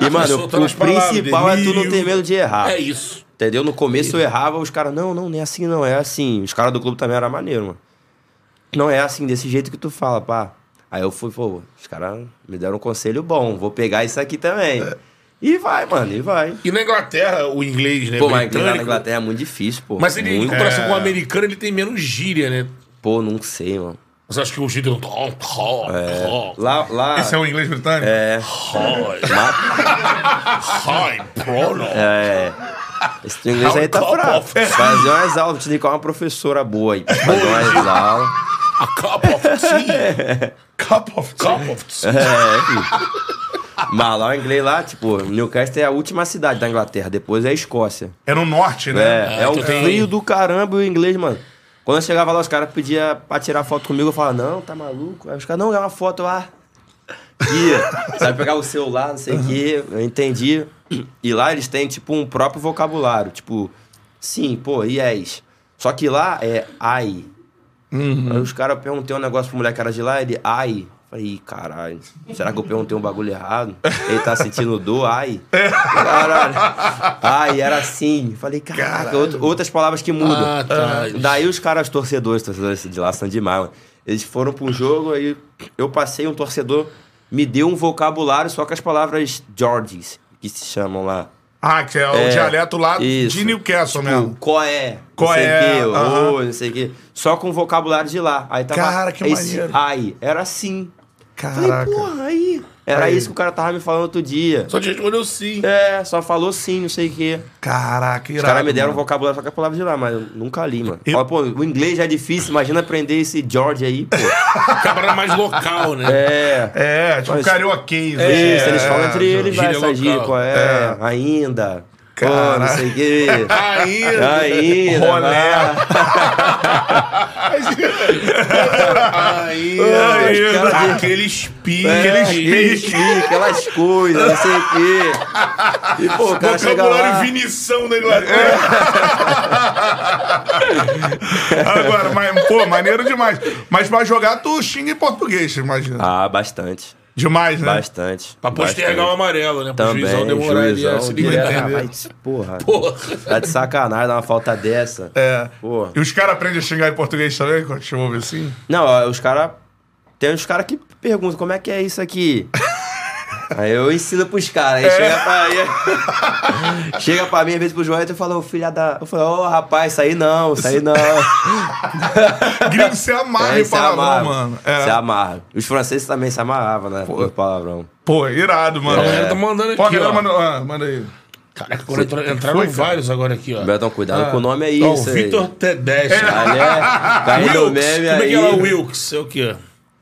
[LAUGHS] E, mano, o palavras, principal é tu não ter medo de errar. É isso. Entendeu? No começo eu errava, os caras, não, não, não é assim, não, é assim. Os caras do clube também eram maneiro, mano. Não é assim, desse jeito que tu fala, pá. Aí eu fui, pô, os caras me deram um conselho bom, vou pegar isso aqui também. E vai, mano, e vai. E na Inglaterra, o inglês, né? Pô, mas lá na Inglaterra é muito difícil, pô. Mas ele, em muito. comparação com o americano, ele tem menos gíria, né? Pô, não sei, mano. Você acha que o gíria... É. Lá, lá... Esse é o inglês britânico? É, Hi, prono. é... Esse teu inglês aí tá fraco. Fazer umas aulas, vou te indicar uma professora boa aí. Fazer umas aulas. A cup of tea. Cup of tea. cup of tea. É. Mas lá o inglês lá, tipo, Newcastle é a última cidade da Inglaterra, depois é a Escócia. É no norte, né? É, é um então tem- frio do caramba o inglês, mano. Quando eu chegava lá, os caras pediam pra tirar foto comigo, eu falava, não, tá maluco? Aí os caras, não, é uma foto lá. Ia, sabe, pegar o celular, não sei o quê, eu entendi. E lá eles têm, tipo, um próprio vocabulário, tipo, sim, pô, yes. Só que lá é ai. Aí os caras perguntei um negócio pro moleque que era de lá, ele, ai. Falei, "Ih, caralho, será que eu perguntei um bagulho errado? Ele tá sentindo dor, ai. Caralho. Ai, era assim. Falei, caraca, out- outras palavras que mudam. Ah, tá. Daí os caras, torcedores, torcedores de lá são demais, mano. Eles foram um jogo, aí eu passei, um torcedor me deu um vocabulário só com as palavras Georges, que se chamam lá. Ah, que é o É, dialeto lá isso. de Newcastle mesmo. Qual é? Qual é, o quê, aham. ô, não sei o quê. Só com vocabulário de lá. Aí tava Cara, que esse maneiro. ai, era assim. Falei, Caraca. porra, aí. Era Aí. isso que o cara tava me falando outro dia. Só te respondeu sim. É, só falou sim, não sei o quê. Caraca, Os irado. caras me deram um mano. vocabulário só com a palavra de lá, mas eu nunca li, mano. Eu- Fala, pô, o inglês já é difícil, imagina aprender esse George aí, pô. Cabra mais local, né? É. É, tipo Mas- carioquês. É, isso, eles falam é, entre eles, vai, essa gíria, é, ainda, pô, Cara. não sei o quê. Ainda. Ainda, Rolé. Ainda. Ainda. Cara, Aqueles piques. É, Aqueles aqueles aquelas coisas, não sei o quê. E, pô, o cara Vocabulário lá... vinição da Inglaterra. Agora, mas, pô, maneiro demais. Mas pra jogar, tu xinga em português, imagina. Ah, bastante, Demais, né? bastante. Pra postergar o amarelo, né? Pro Também, juizão demorar ali juizão, se direto, libertar. rapaz, porra, Porra. tá de sacanagem dar uma falta dessa. É. Porra. E os caras aprendem a xingar em português também, quando te ouve assim? Não, os caras. Tem uns caras que perguntam como é que é isso aqui. [LAUGHS] Aí eu ensino pros caras. Aí chega pra aí. [LAUGHS] chega pra mim, às vezes pro João, eu falo, ô filha da. Eu falo, ô rapaz, isso aí não, isso aí não. [LAUGHS] Gringo se amarra em se palavrão, amarra, mano. É. Se amarra. Os franceses também se amarravam, né? Por palavrão. Pô, irado, mano. Galera tá mandando Pô, aqui, galera ó. manda, ah, manda aí. Caraca, agora entra- entraram foi, vários agora aqui, ó. Betão, cuidado com o nome aí. O aí. Vitor Tedeschi. Ali é. Caiu Wilkes. meme Como é que é aí. lá, Wilkes? É o quê?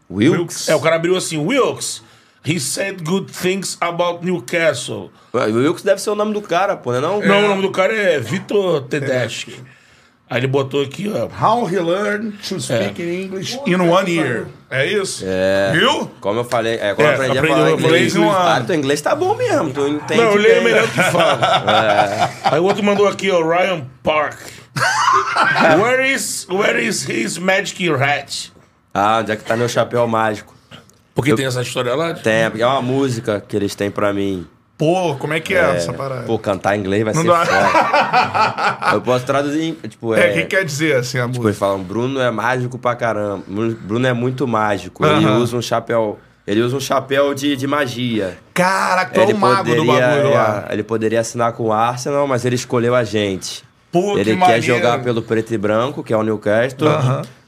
Wilkes? É, o cara abriu assim, Wilkes. He said good things about Newcastle. Ué, Wilkes deve ser o nome do cara, pô, não é não? Não, o nome do cara é Vitor Tedeschi. Aí ele botou aqui, ó. How he learned to speak in English in one year. É isso? É. Viu? Como eu falei, é, como É, eu aprendi a falar inglês inglês. em um ano. Ah, teu inglês tá bom mesmo, tu entende Não, eu leio melhor do que fala. [LAUGHS] Aí o outro mandou aqui, ó, Ryan Park. [LAUGHS] Where is, where is his magic hat? Ah, onde é que tá meu chapéu mágico? Porque tem essa história lá? Tem, é uma música que eles têm pra mim. Pô, como é que é, essa parada? Pô, cantar inglês vai Não ser dá. foda. [LAUGHS] eu posso traduzir, em- tipo, é, é... o que quer dizer assim a Tipo, música? eles falam, Bruno é mágico pra caramba. Bruno é muito mágico. Ele usa um chapéu... Ele usa um chapéu de, de magia. Caraca, tu é ele o mago do bagulho lá. é, Ele poderia assinar com o Arsenal, mas ele escolheu a gente. Pô, que ele quer maneiro. jogar pelo preto e branco, que é o Newcastle,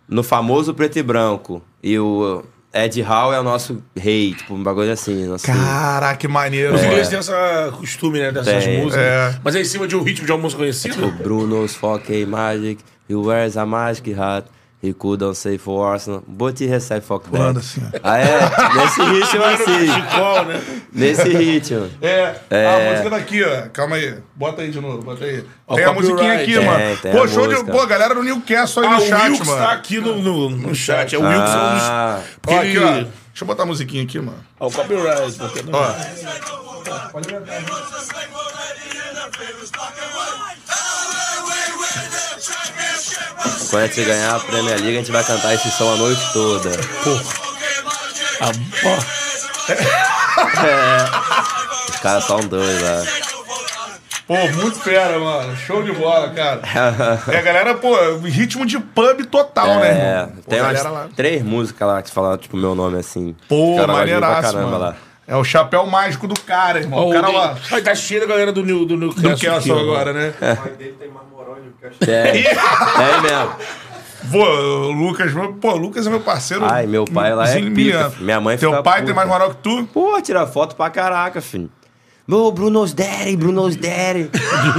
no famoso preto e branco. E o Ed Hall é o nosso rei, tipo, um bagulho assim. Nosso... Caraca, que maneiro. Os ingleses têm essa costume, né, dessas Tem. músicas. É. Mas é em cima de um ritmo de uma música conhecida? O Bruno's fucking magic, he wears a magic hat. He couldn't say for Arsenal, but he has said fuck that. Manda assim, ó. Ah, é? Nesse ritmo assim. Chicol, né? Nesse ritmo. É, É. a música daqui, ó. Calma aí. Bota aí de novo, bota aí. Ó, tem a musiquinha aqui, Tem, mano. tem Pô, a show de. Pô, galera do Newcastle aí Ah, no o chat, Wilkes mano. tá aqui no, no, no chat. É o Wilkes é. Ah, Porque Ó, aqui, ó. Deixa eu botar a musiquinha aqui, mano. Ó, o copyright. Porque Ó. quando a gente ganhar a Premier League, a gente vai cantar esse som a noite toda. Ah, [LAUGHS] ó. Os caras são dois lá. Pô, muito fera, mano. Show de bola, cara. É, [LAUGHS] a galera, pô, ritmo de pub total, né, É, irmão? Pô, tem umas lá. três músicas lá que falaram, tipo, meu nome assim. Pô, maneiraço, mano. lá. É o chapéu mágico do cara, irmão. Ó, o cara o- lá. Ai, tá cheio da galera do, New, do. Do Kelson aqui, ó. agora, né? É, é mesmo. Pô, o Lucas, meu- pô, o Lucas é meu parceiro. Ai, meu pai lá é pica. Minha mãe Teu fica pai puta. tem mais moral que tu? Pô, tira foto pra caraca, filho. Ô, Bruno's Daddy, Bruno's Daddy.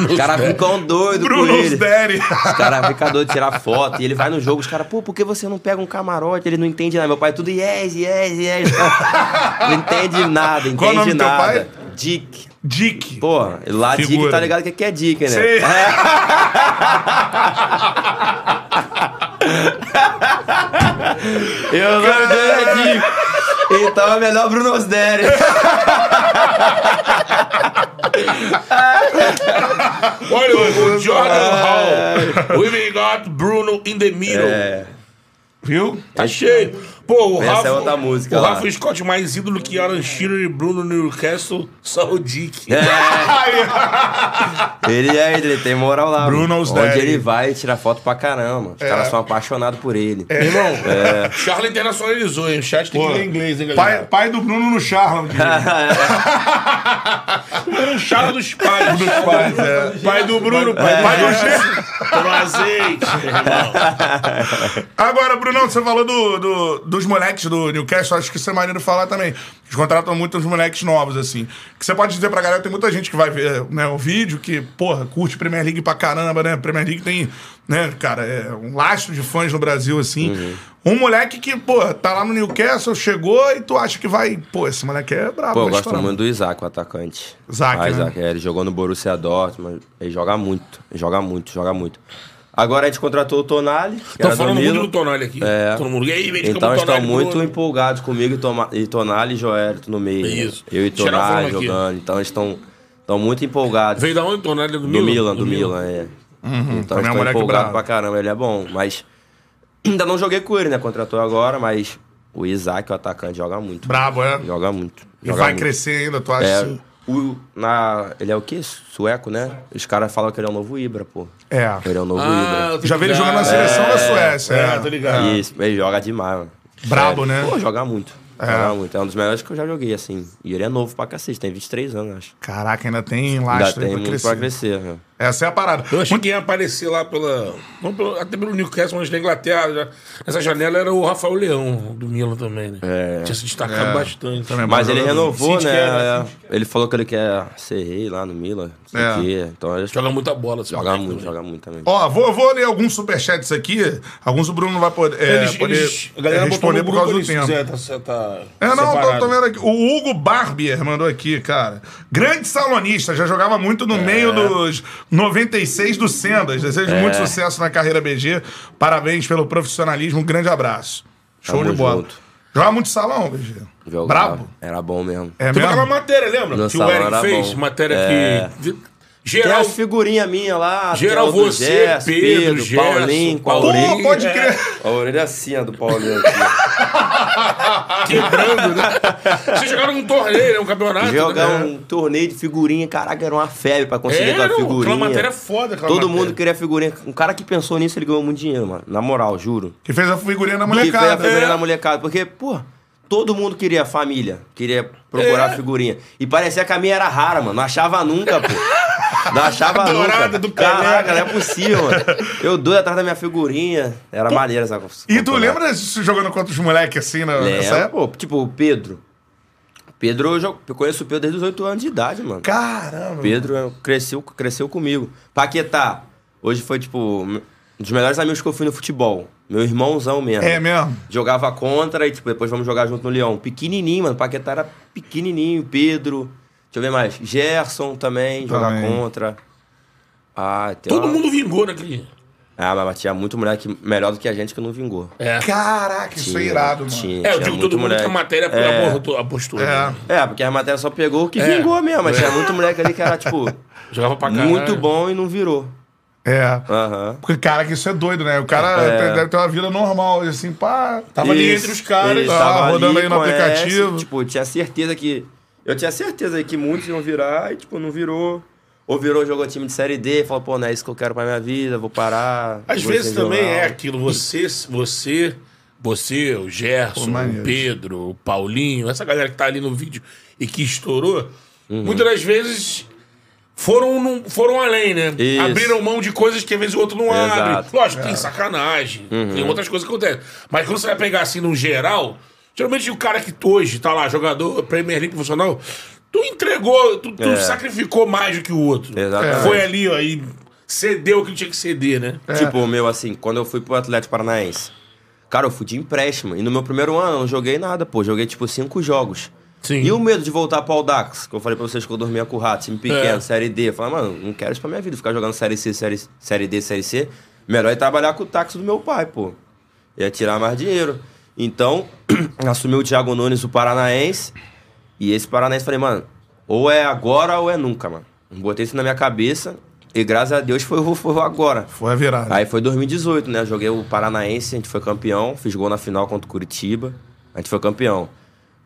Os caras ficam doidos com Bruno's ele. Daddy. Os caras ficam doidos de tirar foto. E ele vai no jogo, os caras, pô, por que você não pega um camarote? Ele não entende nada. Meu pai tudo yes, yes, yes. [LAUGHS] Não entende nada, entende Qual o nome do teu nada. pai? Dick. Dick. Pô, lá Dick Figura. tá ligado o que que é Dick, né? Sei. [LAUGHS] [LAUGHS] Eu o nome dele é Dick. Então é melhor Bruno's Daddy. Olha o, o Jordan Hall. We got Bruno in the middle. É. Viu? Tá cheio. Pô, o Essa Rafa. é outra música O lá. Rafa Scott mais ídolo que Alan Shearer e Bruno Newcastle, só o Dick. É. [LAUGHS] Ele é, ele tem moral lá. Bruno's mano. Onde Daddy. ele vai, tira foto pra caramba. Os caras são apaixonados por ele. Meu irmão, Charla internacionalizou, hein? O chat tem Pô, que ler inglês, hein, pai, galera? pai do Bruno no Charlam. Era um Charla dos pais. dos pais, é. Pai do Bruno, pai, Pai do do Gerson. Toma azeite, irmão. [LAUGHS] Agora, Brunão, você falou do, do- dos moleques do Newcastle, acho que isso é maneiro falar também. Eles contratam muitos moleques novos, assim. Que você pode dizer pra galera, tem muita gente que vai ver né, o vídeo, que, porra, curte Premier League pra caramba, né? Premier League tem, né, cara, é um lastro de fãs no Brasil, assim. Um moleque que, pô, tá lá no Newcastle, chegou e tu acha que vai. Pô, esse moleque é brabo, Pô, eu gosto muito do Isaac, o atacante. Isaac, ah, né? Isaac, é, ele jogou no Borussia Dortmund. Ele joga muito, ele joga muito, joga muito. Agora a gente contratou o Tonali, do falando muito Milan. do Tonali aqui. É. Todo mundo. E aí, vem Então estão muito empolgados comigo e, Toma, e Tonali e Joelito no meio. né? Isso. Eu e Tonali jogando. Então eles estão estão muito empolgados. Veio da onde, Tonali? Do, Do Milan? Milan, do Milan, é. também é Então um estou moleque empolgado bravo. pra caramba, ele é bom. Mas [CLEARS THROAT] ainda não joguei com ele, né? Contratou agora, mas o Isaac, o atacante, joga muito. Brabo, é? Joga muito. E joga vai muito. crescer ainda, tu acha? É, assim? o, na, ele é o quê? Sueco, né? Os caras falam que ele é o novo Ibra, pô. É. Ele é o novo Ah, Já vi ele jogando na seleção da Suécia. É, É, tô ligado. Isso, ele joga demais, mano. Brabo, né? Pô, joga muito. Jogava muito. É um dos melhores que eu já joguei, assim. E ele é novo pra cacete, tem 23 anos, acho. Caraca, ainda tem Ainda lastro aí tem pra muito crescer. pra crescer. né? Essa é a parada. Eu achei que ia aparecer lá pela. Até pelo Newcastle, mas na Inglaterra. Já, nessa janela era o Rafael Leão, do Milan também, né? É. Tinha se destacado É. bastante. Também Mas ele renovou, né? quer, né? É, Ele falou que ele quer ser rei lá no Milan. Não sei É. Então ele Joga muita bola. joga muito, também. joga muito também. Ó, vou, vou ler alguns superchats aqui. Alguns o Bruno não vai poder, é, Eles, poder eles, a galera responder por causa do tempo. quiser, tá, tá É, não, tô, tô vendo aqui. O Hugo Barbier mandou aqui, cara. Grande salonista, já jogava muito É. no meio dos 96 do Sendas. Desejo muito sucesso na carreira BG. Parabéns pelo profissionalismo. Um grande abraço. Show Tamo de bola. junto. Joga muito salão, BG. Jogava. Brabo. Era bom mesmo. É aquela mesmo? matéria, lembra? No que o Eric fez. bom. Matéria É. que. Tem Geral. as figurinhas minhas lá. Geral, tem a você, Gerson, Pedro, Gerson, Paulinho, com a Paulinho. orelha. Pô, pode É. crer. A orelha assim, a do Paulinho aqui. [LAUGHS] Quebrando, né? Vocês jogaram um torneio, né? Um campeonato. Jogar né? um torneio de figurinha, caraca, era uma febre pra conseguir Era, aquela figurinha. aquela matéria é foda, Todo matéria. mundo queria figurinha. Um cara que pensou nisso, ele ganhou muito dinheiro, mano. Na moral, juro. Que fez a figurinha da Que fez a molecada. figurinha É. da molecada. Porque, pô, todo mundo queria família. Queria procurar É. figurinha. E parecia que a minha era rara, mano. Não achava nunca, pô. Não achava Dourada nunca. do Pelé. Caraca, não é possível, mano. Eu doido atrás da minha figurinha. Era maneiro essa E tu lembra disso jogando contra os moleques assim na, nessa Lembro, época? pô. Tipo, o Pedro. Pedro, eu, jo- eu conheço o Pedro desde os 8 anos de idade, mano. Caramba. Pedro cresceu, cresceu comigo. Paquetá, hoje foi, tipo, um dos melhores amigos que eu fui no futebol. Meu irmãozão mesmo. É mesmo? Jogava contra e, tipo, depois vamos jogar junto no Leão. Pequenininho, mano. Paquetá era pequenininho. Pedro. Deixa eu ver mais. Gerson também, jogar Também. contra. Ah, tem Todo uma- mundo vingou naquele. Ah, mas tinha muito moleque melhor do que a gente que não vingou. É. Caraca, isso é Tinha, irado, mano. tinha, É, eu tinha digo muito todo mundo que a matéria É. abortou a postura. É. né? É, porque a matéria só pegou o que É. vingou mesmo. Mas tinha muito moleque ali que era, tipo, [LAUGHS] Jogava pra caralho. muito bom e não virou. É. Aham. Porque, cara, que isso é doido, né? O cara É. tem- deve ter uma vida normal, assim, pá. Tava ali Isso, entre os caras. ele tá tava rodando ali, aí no conhece, aplicativo. Tipo, tinha certeza que. Eu tinha certeza aí que muitos iam virar e, tipo, não virou. Ou virou, jogou time de série D, falou, pô, não é isso que eu quero pra minha vida, vou parar. Às vou vezes também jornal. é aquilo. Você, você, você, o Gerson, Pô, o Pedro, o Paulinho, essa galera que tá ali no vídeo e que estourou, Uhum. muitas das vezes foram, num- foram além, né? Isso. Abriram mão de coisas que às vezes o outro não abre. Exato. É. Lógico, tem sacanagem, Uhum. tem outras coisas que acontecem. Mas quando você vai pegar assim no geral, geralmente o cara que hoje tá lá, jogador Premier League profissional, tu entregou, tu, tu É. sacrificou mais do que o outro. Exatamente. Foi ali, ó, e cedeu o que tinha que ceder, né? Tipo, o meu, assim, quando eu fui pro Atlético Paranaense, cara, eu fui de empréstimo. E no meu primeiro ano eu não joguei nada, pô. Joguei, tipo, cinco jogos. Sim. E o medo de voltar pro Audax, que eu falei pra vocês que eu dormia com o rato, time pequeno, É. série D. Eu falei, mano, não quero isso pra minha vida, ficar jogando série C, série, série D, série C. Melhor é trabalhar com o táxi do meu pai, pô. Ia tirar mais dinheiro. Então, [CLEARS THROAT] assumi o Thiago Nunes, o Paranaense. E esse Paranaense, falei, mano, ou é agora ou é nunca, mano. Botei isso na minha cabeça. E graças a Deus foi, agora. Foi a virada. Aí foi 2018, né? Eu joguei o Paranaense, a gente foi campeão, fiz gol na final contra o Curitiba, a gente foi campeão.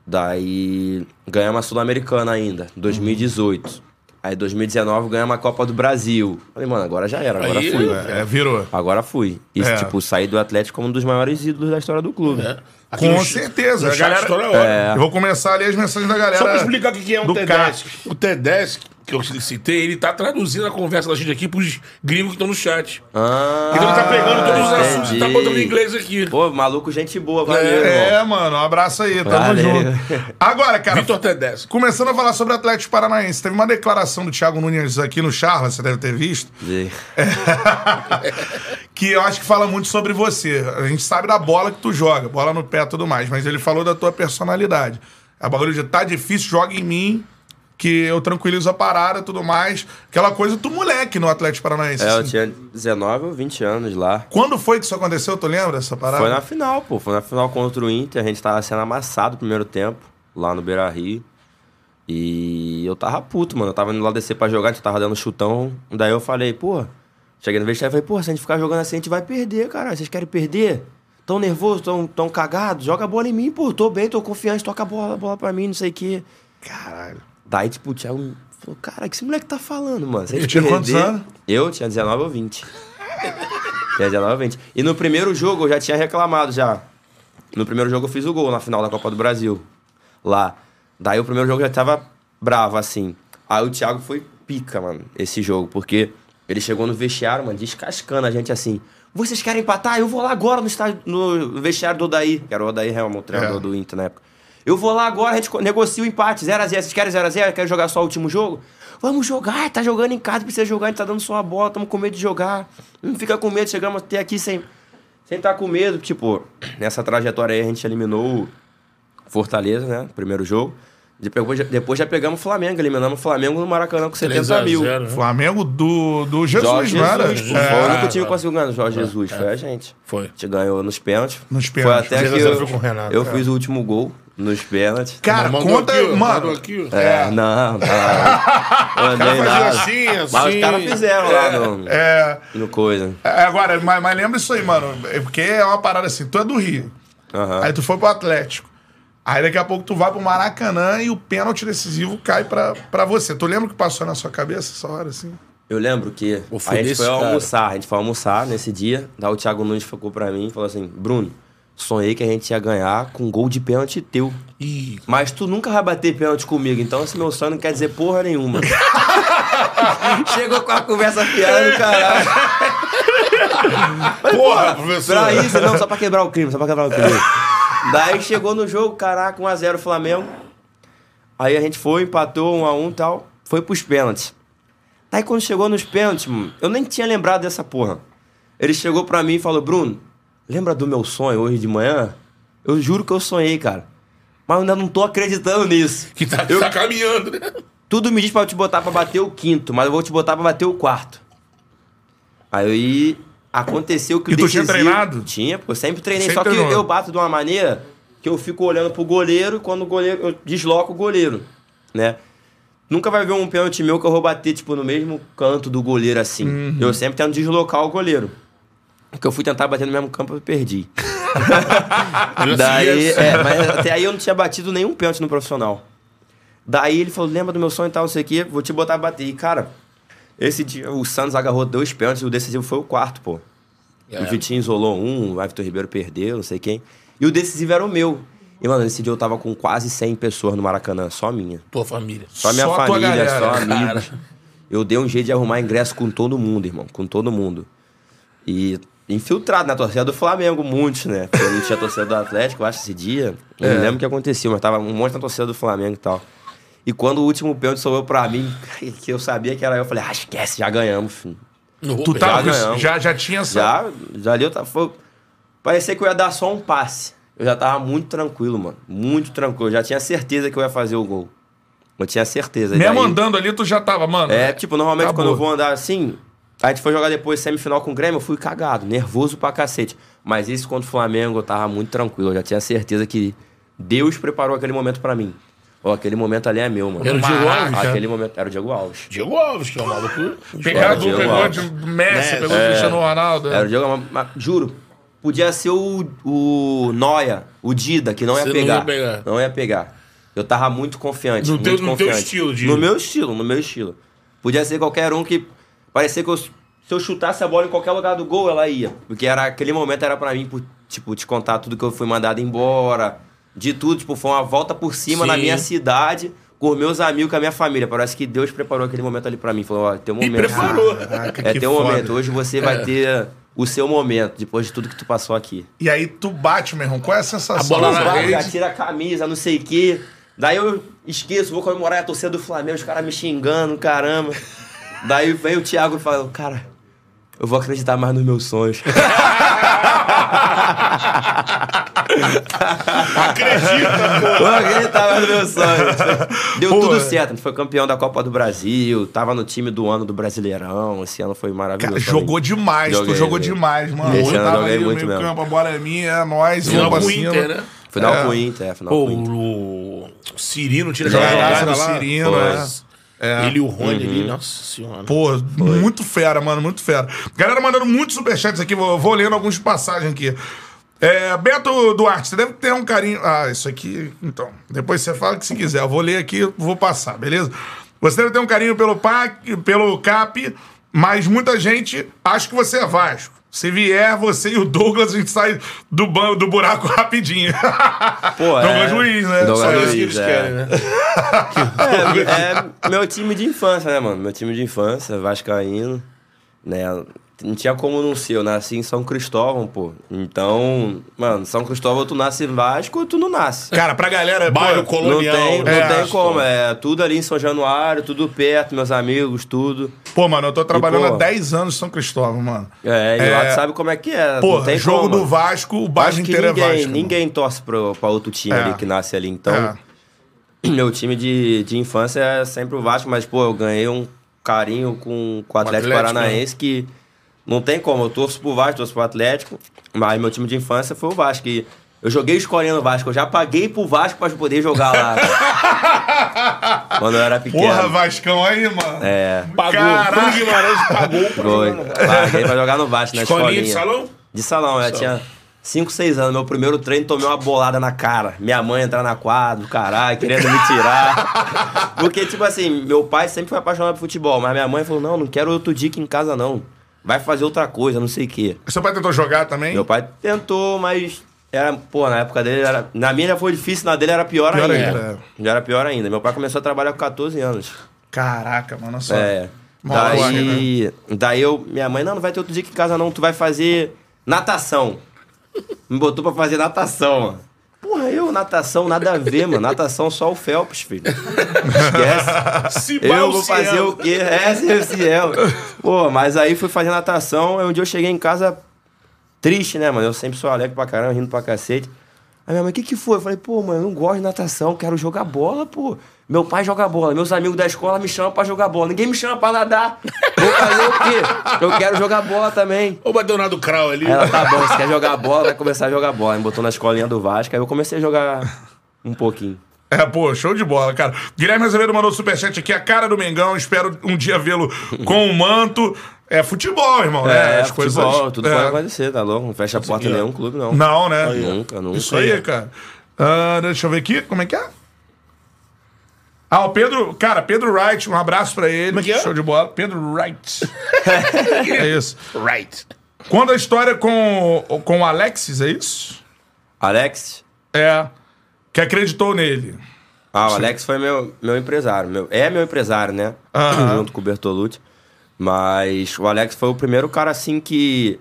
Daí ganhamos a Sul-Americana ainda, 2018. Aí 2019 ganhamos a Copa do Brasil. Falei, mano, agora já era, agora Aí, fui. É, virou. Agora fui. E, É. tipo, saí do Atlético como um dos maiores ídolos da história do clube. É. Aqui Com no- certeza. A galera- toda hora. É. Eu vou começar ali as mensagens da galera. Só pra explicar o que é um TEDx. O TEDx, que eu citei, ele tá traduzindo a conversa da gente aqui pros gringos que estão no chat. Ah, Então ele tá pegando todos os assuntos e tá botando em inglês aqui. Pô, maluco, gente boa, valeu, É, irmão. mano, um abraço aí, tamo Valeu. junto. Agora, cara, Vitor TEDx. começando a falar sobre o Atlético Paranaense, teve uma declaração do Thiago Nunes aqui no Charla, você deve ter visto, [LAUGHS] que eu acho que fala muito sobre você. A gente sabe da bola que tu joga, bola no pé tudo mais, mas ele falou da tua personalidade. A bagulho de tá difícil, joga em mim, que eu tranquilizo a parada tudo mais. Aquela coisa, tu moleque no Atlético Paranaense. É, eu assim. tinha 19 ou 20 anos lá. Quando foi que isso aconteceu? Tu lembra dessa parada? Foi na final, pô. Foi na final contra o Inter. A gente tava sendo amassado no primeiro tempo, lá no Beira Rio. E eu tava puto, mano. Eu tava indo lá descer pra jogar, a gente tava dando chutão. Daí eu falei, pô. Cheguei no vestiário e falei, pô, se a gente ficar jogando assim, a gente vai perder, cara. Vocês querem perder? Tão nervoso, tão, tão cagado? Joga a bola em mim, pô. Tô bem, tô confiante, toca a bola, a bola pra mim, não sei o quê. Caralho. Daí, tipo, o Thiago falou, cara, que esse moleque tá falando, mano? Gente tinha quantos anos? Eu tinha 19 ou 20. tinha 19 ou 20. E no primeiro jogo eu já tinha reclamado já. No primeiro jogo eu fiz o gol na final da Copa do Brasil. Lá. Daí o primeiro jogo já tava bravo, assim. Aí o Thiago foi pica, mano, esse jogo, porque ele chegou no vestiário, mano, descascando a gente assim. Vocês querem empatar? Eu vou lá agora no, estádio, no vestiário do Odaí, que era o Odaí Helmut, o treinador É. do Inter na época. Eu vou lá agora, a gente negocia o empate, 0x0. Vocês querem 0x0? Querem jogar só o último jogo? Vamos jogar, tá jogando em casa, precisa jogar, a gente tá dando só a bola, tamo com medo de jogar. Não fica com medo, chegamos até aqui sem sem estar com medo. Tipo, nessa trajetória aí a gente eliminou o Fortaleza, né? Primeiro jogo. Depois, depois já pegamos o Flamengo, eliminamos o Flamengo no Maracanã com 70 mil. 3 a 0, né? Flamengo do, do Jesus, Jorge não era? Jesus, pô, É. foi o único time que conseguiu ganhar o Jorge Jesus, foi a gente. Foi. A gente ganhou nos pênaltis. Nos pênaltis. Foi até 3 a que 0 eu, foi com o Renato, eu é. fiz o último gol nos pênaltis. Cara, Mandou conta, aqui, mano. aqui, ó. É, não, não. [LAUGHS] Mandei nada. assim, Mas assim. os caras fizeram lá no, É, no coisa. é, agora, mas, mas lembra isso aí, mano. É porque é uma parada assim, tu é do Rio. Aí tu foi pro Atlético. Aí daqui a pouco tu vai pro Maracanã e o pênalti decisivo cai pra, pra você. Tu lembra o que passou na sua cabeça essa hora, assim? Eu lembro que a gente foi cara. almoçar, a gente foi almoçar nesse dia, daí o Thiago Nunes ficou pra mim e falou assim, Bruno, sonhei que a gente ia ganhar com um gol de pênalti teu. Ih, Mas tu nunca vai bater pênalti comigo, então esse meu sonho não quer dizer porra nenhuma. [LAUGHS] Chegou com a conversa fiada do caralho. porra, professor. Pra isso, não, só pra quebrar o crime, só pra quebrar o crime. Daí chegou no jogo, caraca, 1x0 Flamengo. Aí a gente foi, empatou 1x1 e tal. Foi pros pênaltis. Daí quando chegou nos pênaltis, mano, eu nem tinha lembrado dessa porra. Ele chegou pra mim e falou: Bruno, lembra do meu sonho hoje de manhã? Eu juro que eu sonhei, cara. Mas eu ainda não tô acreditando nisso. Que tá, Eu- tá caminhando, né? Tudo me diz pra eu te botar pra bater o quinto, mas eu vou te botar pra bater o quarto. Aí aconteceu que E o tu tinha decisivo- treinado? Tinha, pô, eu sempre treinei. Sempre só que treinou. eu bato de uma maneira que eu fico olhando pro goleiro e quando o goleiro. Eu desloco o goleiro, né? Nunca vai ver um pênalti meu que eu vou bater, tipo, no mesmo canto do goleiro assim. Uhum. Eu sempre tento deslocar o goleiro. Porque eu fui tentar bater no mesmo campo e perdi. [LAUGHS] Daí, é, mas até aí eu não tinha batido nenhum pênalti no profissional. Daí ele falou: lembra do meu sonho e tal, não sei o quê, vou te botar a bater. E, cara, esse dia o Santos agarrou dois pênaltis, o decisivo foi o quarto, pô. É. O Vitinho isolou um, o Everton Ribeiro perdeu, não sei quem. E o decisivo era o meu. E, mano, nesse dia eu tava com quase 100 pessoas no Maracanã, só minha. Tua família. Só minha Só família, galera, só cara. amigos. Eu dei um jeito de arrumar ingresso com todo mundo, irmão. Com todo mundo. E infiltrado na torcida do Flamengo, muitos, né? Porque eu não tinha torcida do Atlético, eu acho, esse dia. É. não lembro o que aconteceu, mas tava um monte na torcida do Flamengo e tal. E quando o último pênalti sobrou pra mim, [LAUGHS] que eu sabia que era eu, eu falei, ah, esquece, já ganhamos, filho. No Tu Uber. tava, Já já, já tinha essa. Já, já ali eu tava. Foi, parecia que eu ia dar só um passe. Eu já tava muito tranquilo, mano. Muito tranquilo. Eu já tinha certeza que eu ia fazer o gol. Eu tinha certeza. Mesmo daí- andando ali, tu já tava, mano. É, tipo, normalmente Acabou. quando eu vou andar assim, a gente foi jogar depois semifinal com o Grêmio, eu fui cagado, nervoso pra cacete. Mas esse contra o Flamengo eu tava muito tranquilo, eu já tinha certeza que Deus preparou aquele momento pra mim. Ó, aquele momento ali é meu, mano. Era o Diego Alves? Aquele momento era o Diego Alves. Diego Alves, que é o maluco. Pegado, Diego pegou Alves. de Messi, Messi, pegou o Cristiano Ronaldo. Era o Diego Alves, mas, mas juro, podia ser o, o Noia, o Dida, que não ia, Você não pegar, ia pegar. Não ia pegar. Eu tava muito confiante. No muito teu- no teu confiante. estilo, Dida. No meu estilo, no meu estilo. Podia ser qualquer um que. Parecia que eu- se eu chutasse a bola em qualquer lugar do gol, ela ia. Porque era, aquele momento era pra mim, tipo, te contar tudo que eu fui mandado embora. De tudo, tipo, foi uma volta por cima na Sim. minha cidade, com os meus amigos, com a minha família. Parece que Deus preparou aquele momento ali pra mim. Falou, ó, teu E momento. preparou. Caraca, É teu foda. momento. Hoje você vai ter o seu momento, depois de tudo que tu passou aqui. E aí tu bate, meu irmão. Qual é a sensação? A bola na Vai, rede. tira a camisa, não sei o quê. Daí eu esqueço, vou comemorar a torcida do Flamengo, os caras me xingando, caramba. Daí vem o Thiago e fala, cara, eu vou acreditar mais nos meus sonhos. [LAUGHS] Acredita, vou acreditar mais nos meus sonhos. Deu Pô. tudo certo, a gente foi campeão da Copa do Brasil, tava no time do ano do Brasileirão, esse ano foi Cara, maravilhoso. mim. jogou demais, tu Joguei, jogou joguei. demais, mano. Esse ano eu tava joguei no muito meio mesmo. campo, a bola é minha, é nóis, Final o. Inter, né? Final É. com o Inter, é, final Pô, com o Inter. o Cirino tira graça jogada do lá. Cirino, é. Ele e o Rony Uhum. ali, nossa senhora. Pô, muito fera, mano, muito fera. Galera mandando muitos superchats aqui, vou, vou lendo alguns de passagem aqui. É, Beto Duarte, você deve ter um carinho. Ah, isso aqui, então. Depois você fala que se quiser. Eu vou ler aqui, vou passar, beleza? Você deve ter um carinho pelo PAC, pelo CAP, mas muita gente acha que você é Vasco. Se vier, você e o Douglas, a gente sai do, ban do buraco [LAUGHS] rapidinho. Pô, Douglas é- Luiz, né? Douglas Só isso. que Luiz, eles é. querem, né? É, é meu time de infância, né, mano? Meu time de infância, Vascaíno, né? Não tinha como não ser, eu nasci em São Cristóvão, pô. Então, mano, São Cristóvão tu nasce em Vasco, tu não nasce. Cara, pra galera. Bairro pô, Não colonial. tem, não É, tem como, é tudo ali em São Januário, tudo perto, meus amigos, tudo. Pô, mano, eu tô trabalhando pô, há 10 anos em São Cristóvão, mano. É, e É. lá tu sabe como é que é. Pô, não tem jogo como. do Vasco, o bairro inteiro ninguém, é Vasco. ninguém torce pro, pra outro time É. ali que nasce ali. Então, É. meu time de, de infância é sempre o Vasco, mas, pô, eu ganhei um carinho com, com o Atlético, Atlético, Paranaense que não tem como. Eu torço pro Vasco, torço pro Atlético, mas meu time de infância foi o Vasco. E eu joguei escolinha no Vasco, eu já paguei pro Vasco pra poder jogar lá. [LAUGHS] Quando eu era pequeno. Porra, Vascão aí, mano. É. Pagou. Caraca. Bruno Guimarães pagou pra Foi. jogar no Vasco. Paguei pra jogar no Vasco, na Escolinha escolinha. de salão? De salão, eu tinha 5, 6 anos. Meu primeiro treino tomei uma bolada na cara. Minha mãe entrar na quadra, do caralho, querendo me tirar. Porque, tipo assim, meu pai sempre foi apaixonado por futebol, mas minha mãe falou: não, não quero outro dica em casa, não. Vai fazer outra coisa, não sei o quê. Seu pai tentou jogar também? Meu pai tentou, mas era, pô, na época dele era. Na minha já foi difícil, na dele era pior, Pior ainda. ainda, é. Já era pior ainda. Meu pai começou a trabalhar com 14 anos. Caraca, mano, só. É. Daí, daí eu, minha mãe, não, não vai ter outro dia que em casa não, tu vai fazer natação. Me botou pra fazer natação, mano. Porra, eu, natação, nada a ver, mano. Natação só o Phelps, filho. Esquece. Se Eu vou fazer o quê? É, se Ciel. Pô, mas aí fui fazer natação, aí um dia eu cheguei em casa triste, né, mano? Eu sempre sou alegre pra caramba, rindo pra cacete. Aí minha mãe, o que que foi? Eu falei, pô, mano, eu não gosto de natação, quero jogar bola, pô. Meu pai joga bola, meus amigos da escola me chamam pra jogar bola. Ninguém me chama pra nadar. Vou fazer o quê? Eu quero jogar bola também. Ô, Badonado Krau ali. Aí ela, tá bom, você quer jogar bola, vai começar a jogar bola. Me botou na escolinha do Vasco, aí eu comecei a jogar um pouquinho. É, pô, show de bola, cara. Guilherme Azevedo mandou superchat aqui, a cara do Mengão. Espero um dia vê-lo com o manto. É futebol, irmão, né? É, As futebol, coisas- tudo é. pode acontecer, tá louco? Não fecha a porta em nenhum clube, não. Não, né? Nunca, nunca. Isso aí, cara. Ah, deixa eu ver aqui, como é que é? Ah, o Pedro, cara, Pedro Wright, um abraço pra ele. É que é? Show de bola. Pedro Wright. [LAUGHS] é isso. Right. Conta a história com, com o Alexis, é isso? Alex? É. Que acreditou nele. Ah, o Alex foi meu, meu empresário. Meu, é meu empresário, né? Junto com o Bertolucci. Mas o Alex foi o primeiro cara assim que.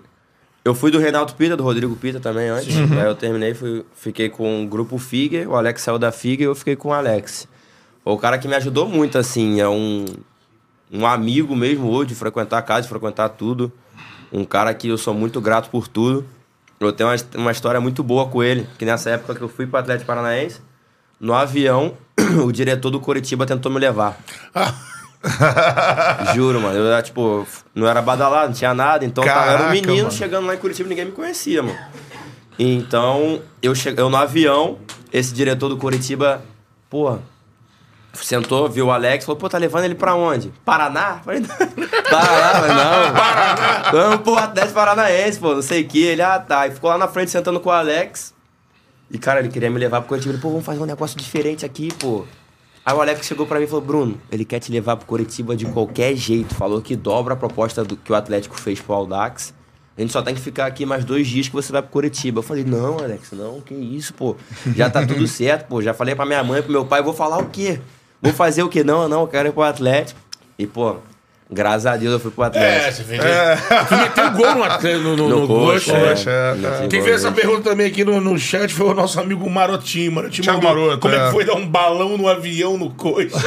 Eu fui do Reinaldo Pita, do Rodrigo Pita também antes. Uhum. Aí eu terminei, fui, fiquei com o grupo Figuer, o Alex saiu da Figuer e eu fiquei com o Alex. Foi o cara que me ajudou muito, assim. É um, um amigo mesmo hoje, de frequentar a casa, de frequentar tudo. Um cara que eu sou muito grato por tudo. Eu tenho uma, uma história muito boa com ele, que nessa época que eu fui para Atlético Paranaense, no avião, [CLEARS THROAT] o diretor do Curitiba tentou me levar. [LAUGHS] Juro, mano. Eu era, tipo, não era badalado, não tinha nada. Então tava, eu era um Caraca, menino mano. chegando lá em Curitiba ninguém me conhecia, mano. Então, eu, che... eu no avião, esse diretor do Curitiba, pô, sentou, viu o Alex, falou, pô, tá levando ele pra onde? Paraná? [LAUGHS] Falei, Paraná, mas não. [LAUGHS] Paraná. Vamos pro Atlético Paranaense, pô, não sei o que. Ele, ah, tá. E ficou lá na frente sentando com o Alex. E, cara, ele queria me levar pro Curitiba. Ele, pô, vamos fazer um negócio diferente aqui, pô. Aí o Alex chegou pra mim e falou, Bruno, ele quer te levar pro Curitiba de qualquer jeito. Falou que dobra a proposta do, que o Atlético fez pro Aldax. A gente só tem que ficar aqui mais dois dias que você vai pro Curitiba. Eu falei, não, Alex, não, que isso, pô. Já tá tudo [LAUGHS] certo, pô. Já falei pra minha mãe, pro meu pai, vou falar o quê? Vou fazer o quê? Não, não, eu quero ir pro Atlético. E, pô, graças a Deus eu fui pro É, Atlético. você fez. Tu meteu gol no, Atlético, no, no, No no coxa, Coxa, é. né? É, Quem fez essa né? pergunta também aqui no, no chat foi o nosso amigo Marotinho. Marotinho Thiago Maroto, como é é. que foi dar um balão no avião no coxa.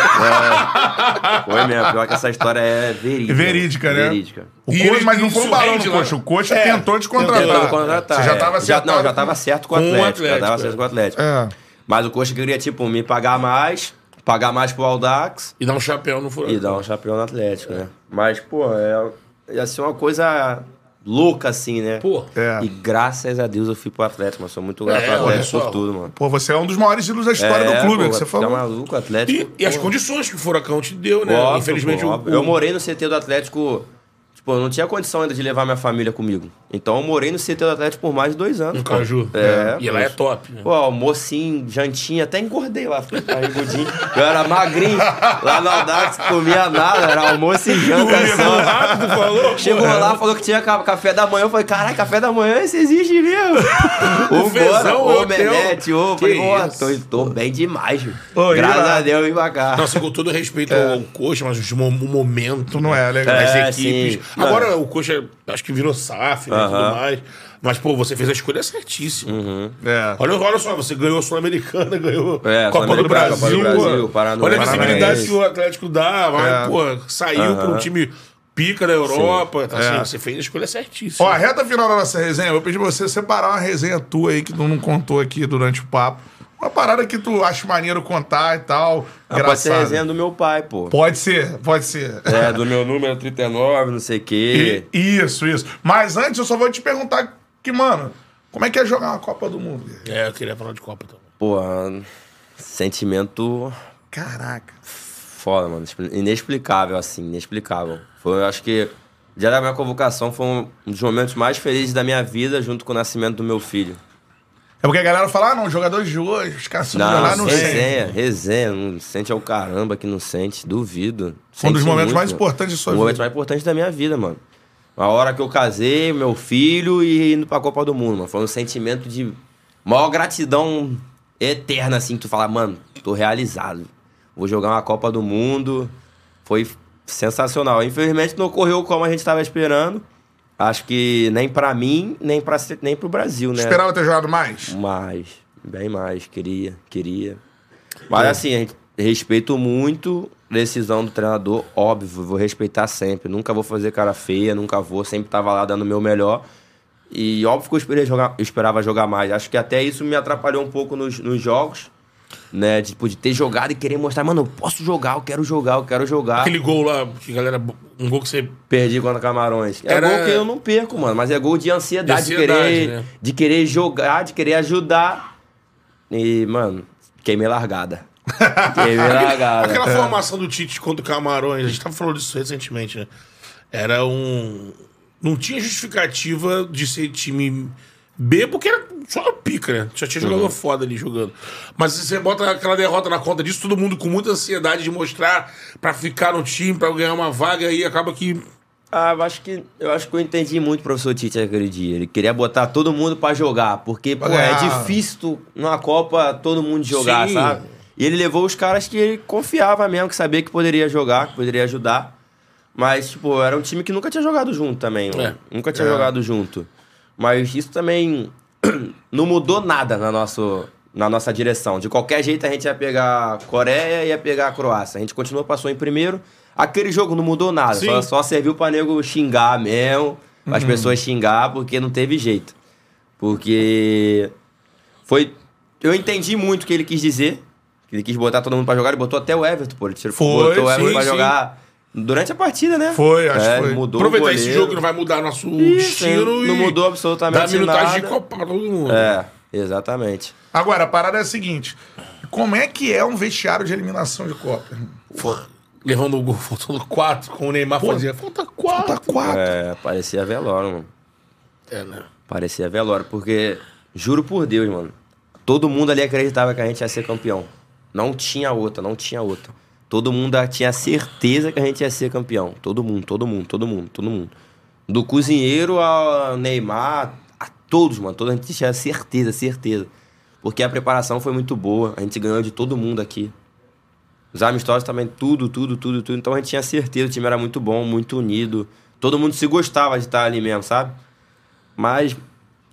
Foi mesmo, pior que essa história é verídica. Verídica, né? Verídica. O E coxa, ele- mas não foi um balão no lá. coxa. O coxa É, tentou te tentou contratar. contratar, Você já é. tava já, acertado. Não, já tava certo com o Com o Atlético. Atlético, já tava é. certo com o Atlético. É. Mas o Coxa queria, tipo, me pagar mais, pagar mais pro Aldax E dar um chapéu no furacão. e dar um chapéu no Atlético, né? Mas, pô, é, ia ser uma coisa louca, assim, né? Pô. É. E graças a Deus eu fui pro Atlético, mas sou muito grato É, ao Atlético por tudo, mano. Pô, você é um dos maiores ídolos da história do clube, pô, que você Tá falou. maluco, o Atlético. E, e as condições que o Furacão te deu, né? Óbvio, Infelizmente, pô, o- o, Eu morei no CT do Atlético, Pô, eu não tinha condição ainda de levar minha família comigo. Então eu morei no CT do Atlético por mais de dois anos. No pô. Caju. É. E lá é top, né? Pô, almocinho, jantinha, até engordei lá, fiquei carregudinho. Eu era magrinho, lá na Audax, comia nada, era almoço e janta só. Rápido, falou? Chegou lá, falou que tinha ca- café da manhã. Eu falei, caralho, café da manhã, isso existe mesmo. [LAUGHS] Bora, ô, hotel. Menete, ô. Que Falei, tô, tô bem demais, viu. Ô, Graças a Deus, vim pra cá. Nossa, com todo respeito ao Coxa, mas o mo- o momento. Não é legal. É, equipes. sim. Agora o Coxa acho que virou SAF né, e tudo mais. Mas, pô, você fez a escolha certíssima. É. Olha, olha só, você ganhou a Sul-Americana, [LAUGHS] ganhou É, Copa do Sul-Americana, Brasil. Copa do Brasil. Paranoense. Olha a visibilidade Paranaense. que o Atlético dá, vai, É. pô, saiu para um time pica da Europa. Então, assim, É. você fez a escolha certíssima. Ó, a reta final da nossa resenha, eu vou pedir pra você separar uma resenha tua aí que tu não contou aqui durante o papo. Uma parada que tu acha maneiro contar e tal. Ah, pode ser resenha do meu pai, pô. Pode ser, pode ser. É, do meu número 39, não sei o quê. E- isso, isso. Mas antes eu só vou te perguntar que, mano, como é que é jogar uma Copa do Mundo? É, eu queria falar de Copa também. Pô, sentimento Caraca. foda, mano. Inexplicável, assim, inexplicável. Foi, eu acho que, o dia da minha convocação, foi um dos momentos mais felizes da minha vida, junto com o nascimento do meu filho. É porque a galera fala, ah, não, jogadores de hoje, os caras Não, lá, não sei. resenha, resenha, não sente ao caramba que não sente, duvido. Foi um dos Sente momentos muito, mais mano. importantes de sua O vida. momento mais importante da minha vida, mano. A hora que eu casei, meu filho e indo pra Copa do Mundo, mano. Foi um sentimento de maior gratidão eterna, assim, que tu fala, mano, tô realizado. Vou jogar uma Copa do Mundo. Foi sensacional. Infelizmente não ocorreu como a gente tava esperando. Acho que nem pra mim, nem, pra, nem pro Brasil, né? Esperava ter jogado mais? Mais, bem mais, queria, queria. Mas assim, a gente respeito muito a decisão do treinador, óbvio, vou respeitar sempre. Nunca vou fazer cara feia, nunca vou, sempre tava lá dando o meu melhor. E óbvio que eu esperei jogar, esperava jogar mais. Acho que até isso me atrapalhou um pouco nos, nos jogos, né? Tipo, de ter jogado e querer mostrar, mano, eu posso jogar, eu quero jogar, eu quero jogar. Aquele gol lá, que galera. Um gol que você. Perdi contra Camarões. É Era- gol que eu não perco, mano. Mas é gol de ansiedade, De de, ansiedade, querer, né? de querer jogar, de querer ajudar. E, mano, queimei largada. [LAUGHS] queimei largada. Aquela formação do Tite contra o Camarões, a gente tava falando disso recentemente, né? Era um. Não tinha justificativa de ser time B, porque era só pica, né? Já tinha jogador foda ali jogando. Mas se você bota aquela derrota na conta disso, todo mundo com muita ansiedade de mostrar pra ficar no time, pra ganhar uma vaga, e acaba que. Ah, eu acho que eu acho que eu entendi muito o professor Tite aquele dia. Ele queria botar todo mundo pra jogar, porque pô, é ganhar. difícil tu, numa Copa todo mundo jogar, Sim. sabe? E ele levou os caras que ele confiava mesmo, que sabia que poderia jogar, que poderia ajudar. Mas, tipo, era um time que nunca tinha jogado junto também. É. Nunca tinha É. jogado junto. Mas isso também [CLEARS THROAT] não mudou nada na, nosso, na nossa direção. De qualquer jeito, a gente ia pegar a Coreia e ia pegar a Croácia. A gente continuou, passou em primeiro. Aquele jogo não mudou nada. Sim. Só, só serviu pra nego xingar mesmo. As pessoas xingar, porque não teve jeito. Porque foi. Eu entendi muito o que ele quis dizer. que Ele quis botar todo mundo pra jogar, ele botou até o Everton, pô. Ele tirou- Foi, botou o Everton sim, pra sim. jogar durante a partida, né? Foi, acho É, que foi. Mudou Aproveitar esse jogo que não vai mudar nosso Isso, destino não e mudou absolutamente Dar minutagem nada. de Copa pra todo mundo. É, exatamente. Agora, a parada é a seguinte: como é que é um vestiário de eliminação de Copa? Levando o gol, faltando quatro, como o Neymar fazia. Falta quatro. Tá quatro. É, parecia velório, mano. É, né? Parecia velório, porque, juro por Deus, mano, todo mundo ali acreditava que a gente ia ser campeão. Não tinha outra, não tinha outra. Todo mundo tinha certeza que a gente ia ser campeão. Todo mundo, todo mundo, todo mundo, todo mundo. Do cozinheiro ao Neymar, a todos, mano. Toda a gente tinha certeza, certeza. Porque a preparação foi muito boa. A gente ganhou de todo mundo aqui. Os amistosos também, tudo, tudo, tudo, tudo. Então a gente tinha certeza, o time era muito bom, muito unido. Todo mundo se gostava de estar ali mesmo, sabe? Mas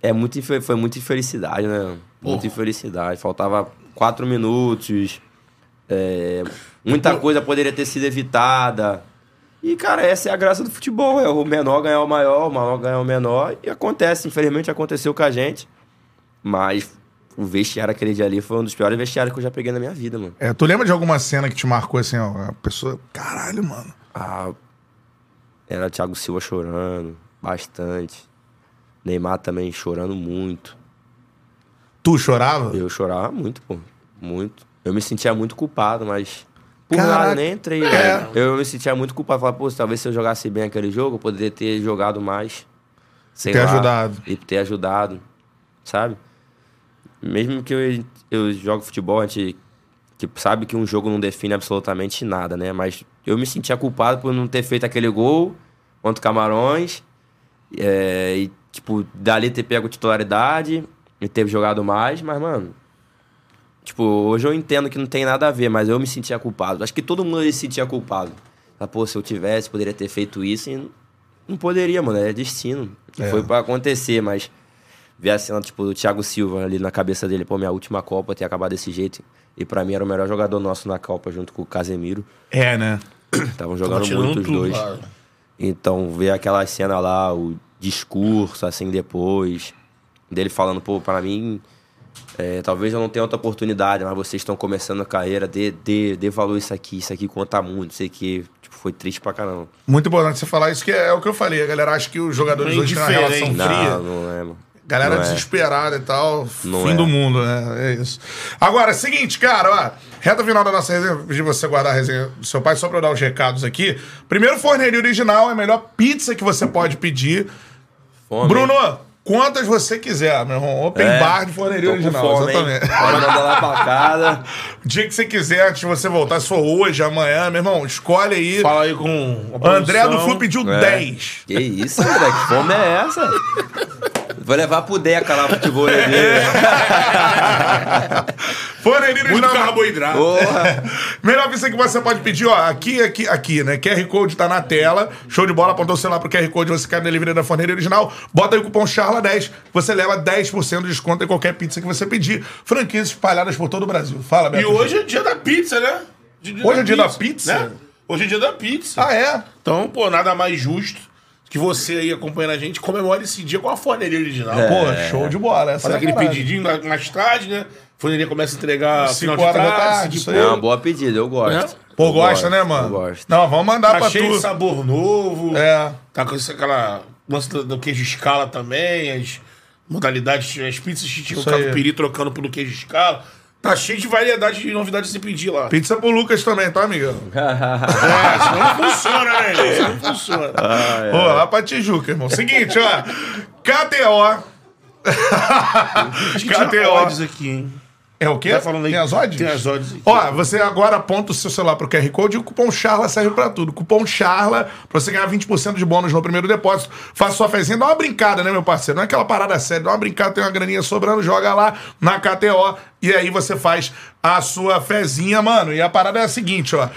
é muito, foi muita infelicidade, né? Muita infelicidade. Faltava quatro minutos. É, muita coisa poderia ter sido evitada. E, cara, essa é a graça do futebol. É o menor ganhar o maior, o maior ganhar o menor. E acontece, infelizmente aconteceu com a gente. Mas o vestiário aquele dia ali foi um dos piores vestiários que eu já peguei na minha vida, mano. É, tu lembra de alguma cena que te marcou assim, ó? A pessoa. Caralho, mano. Ah, era Thiago Silva chorando bastante. Neymar também chorando muito. Tu chorava? Eu chorava muito, pô. Muito. Eu me sentia muito culpado, mas Por Caraca. nada, nem entrei. É. velho. Eu me sentia muito culpado. Falei, pô, talvez se eu jogasse bem aquele jogo, eu poderia ter jogado mais. Sei Ter lá, ajudado. E ter ajudado, sabe? Mesmo que eu, eu jogo futebol, a gente que sabe que um jogo não define absolutamente nada, né? Mas eu me sentia culpado por não ter feito aquele gol contra o Camarões. é, e, tipo, dali ter pego titularidade e ter jogado mais, mas, mano. Tipo, hoje eu entendo que não tem nada a ver, mas eu me sentia culpado. Acho que todo mundo ali se sentia culpado. Ah, pô, se eu tivesse, poderia ter feito isso e não poderia, mano. É destino. É. Foi pra acontecer, mas ver a cena, tipo, do Thiago Silva ali na cabeça dele, pô, minha última Copa ter acabado desse jeito. E pra mim era o melhor jogador nosso na Copa, junto com o Casemiro. É, né? Estavam jogando muito os dois. Então, ver aquela cena lá, o discurso, assim, depois, dele falando, pô, pra mim, é, talvez eu não tenha outra oportunidade, mas vocês estão começando a carreira, dê, dê, dê valor isso aqui, isso aqui conta muito, sei que, tipo, foi triste pra caramba. Muito importante você falar isso, que é, o que eu falei. A galera acha que os jogadores Meio hoje têm uma relação diferente. fria. Não, não é, mano. Galera Não é. desesperada e tal. Não fim é. do mundo, né? É isso. Agora, seguinte, cara, ó. Reta final da nossa resenha, de você guardar a resenha do seu pai, só pra eu dar os recados aqui. Primeiro, forneria original é a melhor pizza que você pode pedir. Fome, Bruno? Quantas você quiser, meu irmão. Open É, bar de forneria original, fome, hein? exatamente. Pode mandar lá pra [LAUGHS] casa. Dia que você quiser, antes de você voltar, se for hoje, amanhã, meu irmão, escolhe aí. Fala aí com a André do. Flu pediu É. 10. Que isso, André? Que fome é essa? Vou levar pro Deca lá pro futebol. [LAUGHS] Forneria Muito carboidrato. Porra. [LAUGHS] Melhor pizza que você pode pedir, ó, aqui, aqui, aqui, né? QR Code tá na tela. Show de bola, apontou o celular pro QR Code, você quer delivery da forneira original. Bota aí o cupom CHARLA10, você leva 10% de desconto em qualquer pizza que você pedir. Franquias espalhadas por todo o Brasil. Fala, E Beto. Hoje é dia da pizza, né? Hoje é dia da pizza? Né? Hoje é dia da pizza. Ah, é? Então, pô, nada mais justo que você aí acompanhando a gente comemore esse dia com a forneria original. Pô, show de bola. Essa Faz é aquele parada. pedidinho na- mais tarde, né? A forneria começa a entregar Cinco final de tarde, tarde. É uma boa pedida, eu gosto. Pô, Eu gosta, gosto, né, mano? Eu gosto. Não, vamos mandar Tá pra cheio de tu. sabor novo. É. Tá com esse- aquela lance do, queijo escala também, as modalidades, as pizzas que tinham catupiry trocando pelo queijo escala. Tá cheio de variedade de novidades de se pedir lá. Pizza pro Lucas também, tá, amigão? [LAUGHS] É, senão não funciona, né? Senão não funciona. Pô, lá pra Tijuca, irmão. Seguinte, ó. KTO. KTO. aqui, hein? É o quê? Tá falando aí- Tem as odds? Tem as odds. Ó, você agora aponta o seu celular pro QR Code e o cupom CHARLA serve pra tudo. Cupom CHARLA pra você ganhar 20% de bônus no primeiro depósito. Faça sua fezinha, dá uma brincada, né, meu parceiro? Não é aquela parada séria, dá uma brincada, tem uma graninha sobrando, joga lá na KTO e aí você faz a sua fezinha, mano. E a parada é a seguinte, ó.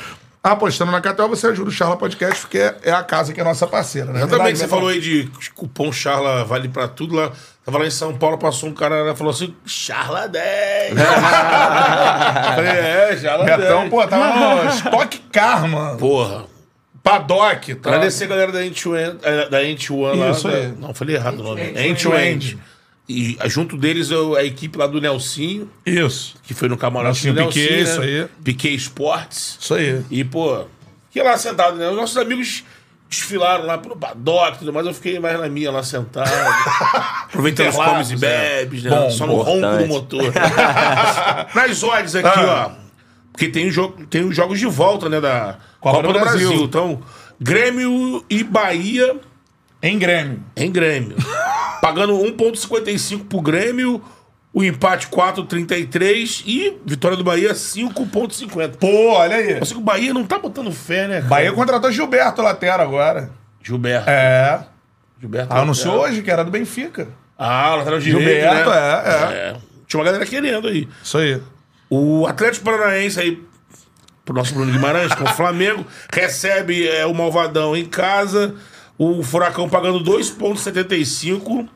Apostando na KTO, você ajuda o Charla Podcast, porque é- a casa que é nossa parceira, né? Exatamente, Verdade, você né, falou aí de cupom Charla vale pra tudo lá. Tava lá em São Paulo, passou um cara e falou assim: Charla 10. [LAUGHS] Falei, é, Charla 10. Betão, pô, tava no Stock Car, mano. Porra. Paddock, tá? Agradecer a galera da End-to-End, eh, da End-to-One lá. Isso aí. da- Não, falei errado o nome. End-to-End. End-to-End. E ah, junto deles eu- a equipe lá do Nelsinho, Isso. que foi no camarote Nelsinho do Piquet, Nelsinho, isso né? aí. Piquet Sports. Isso aí. E, pô, fiquei lá sentado, né? Os nossos amigos desfilaram lá pro paddock e tudo mais, eu fiquei mais na minha lá sentado. [LAUGHS] aproveitando os comes e bebes, né? Bom, Só no ronco do motor. [LAUGHS] Nas odds aqui, Ah. ó. Porque tem, o jogo, tem os jogos de volta, né? Da Copa Copa, do do Brasil. Brasil. Então, Grêmio e Bahia Em Grêmio. em Grêmio. [LAUGHS] Pagando 1,55 pro Grêmio, o empate 4,33 e vitória do Bahia 5,50. Pô, olha aí. Que o Bahia não tá botando fé, né? cara? Bahia contratou Gilberto Latera agora. Gilberto. É. Gilberto. Anunciou é. hoje que era do Benfica. Ah, lateral direito. Gilberto, né? é, é. Tinha uma galera querendo aí. Isso aí. O Atlético Paranaense aí, pro nosso Bruno Guimarães, com o Flamengo, [LAUGHS] recebe é, o Malvadão em casa. O Furacão pagando 2,75.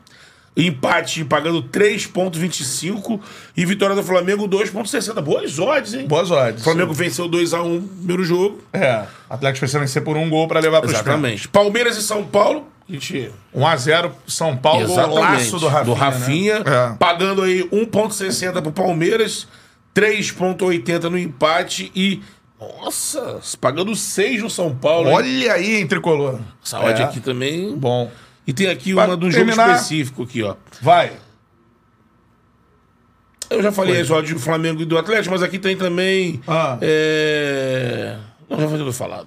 Empate pagando 3,25. E vitória do Flamengo 2,60. Boas odds, hein? Boas odds. O Flamengo venceu 2x1 no primeiro jogo. É. Atlético precisa vencer por um gol pra levar pros pênaltis. Exatamente. Palmeiras e São Paulo. Gente 1x0 São Paulo, golaço do Rafinha. Do Rafinha, né? É. pagando aí 1,60 pro Palmeiras, 3,80 no empate e. Nossa, pagando 6 no São Paulo. hein? Olha aí, hein, tricolor. Essa odd É. aqui também. Bom. E tem aqui Pra uma de um jogo específico aqui, ó. Vai. Eu já falei só de Flamengo e do Atlético, mas aqui tem também. Ah. É... Não, já foi tudo falado.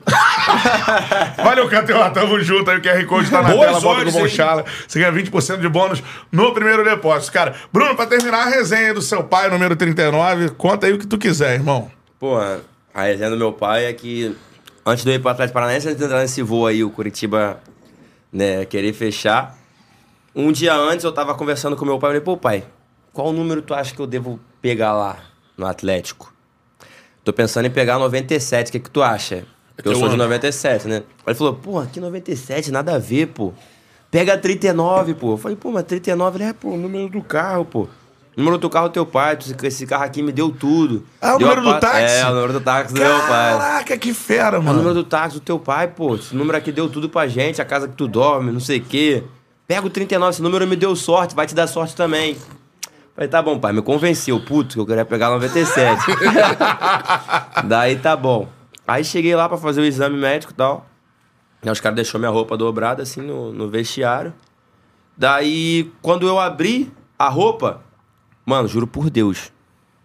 Valeu, Cateó. Tamo junto aí. O QR Code tá na Boas tela. Bota com o odds, hein? Bonchala. Você ganha 20% de bônus no primeiro depósito. Cara, Bruno, pra terminar a resenha do seu pai, número 39, conta aí o que tu quiser, irmão. Pô, a resenha do meu pai é que antes de eu ir pro Atlético Paranaense, antes de entrar nesse voo aí, o Curitiba, né, querer fechar. Um dia antes eu tava conversando com meu pai, eu falei, pô, pai, qual número tu acha que eu devo pegar lá no Atlético? Tô pensando em pegar 97, o que que tu acha? Porque eu sou de ano. 97, né? Ele falou, pô, aqui 97, nada a ver, pô. Pega 39, pô. Eu falei, pô, mas 39 ele é, pô, o número do carro, pô. Número do carro do teu pai, esse carro aqui me deu tudo. Ah, o Deu número a do pa- táxi? É, o número do táxi do meu pai. Caraca, que fera, É o mano. número do táxi do teu pai, pô. Esse número aqui deu tudo pra gente, a casa que tu dorme, não sei o quê. Pega o 39, esse número me deu sorte, vai te dar sorte também. Falei, tá bom, pai, me convenceu, puto, que eu queria pegar 97. [LAUGHS] Daí tá bom. Aí cheguei lá pra fazer o exame médico e tal. Aí os caras deixou minha roupa dobrada assim no, no vestiário. Daí, quando eu abri a roupa, mano, juro por Deus,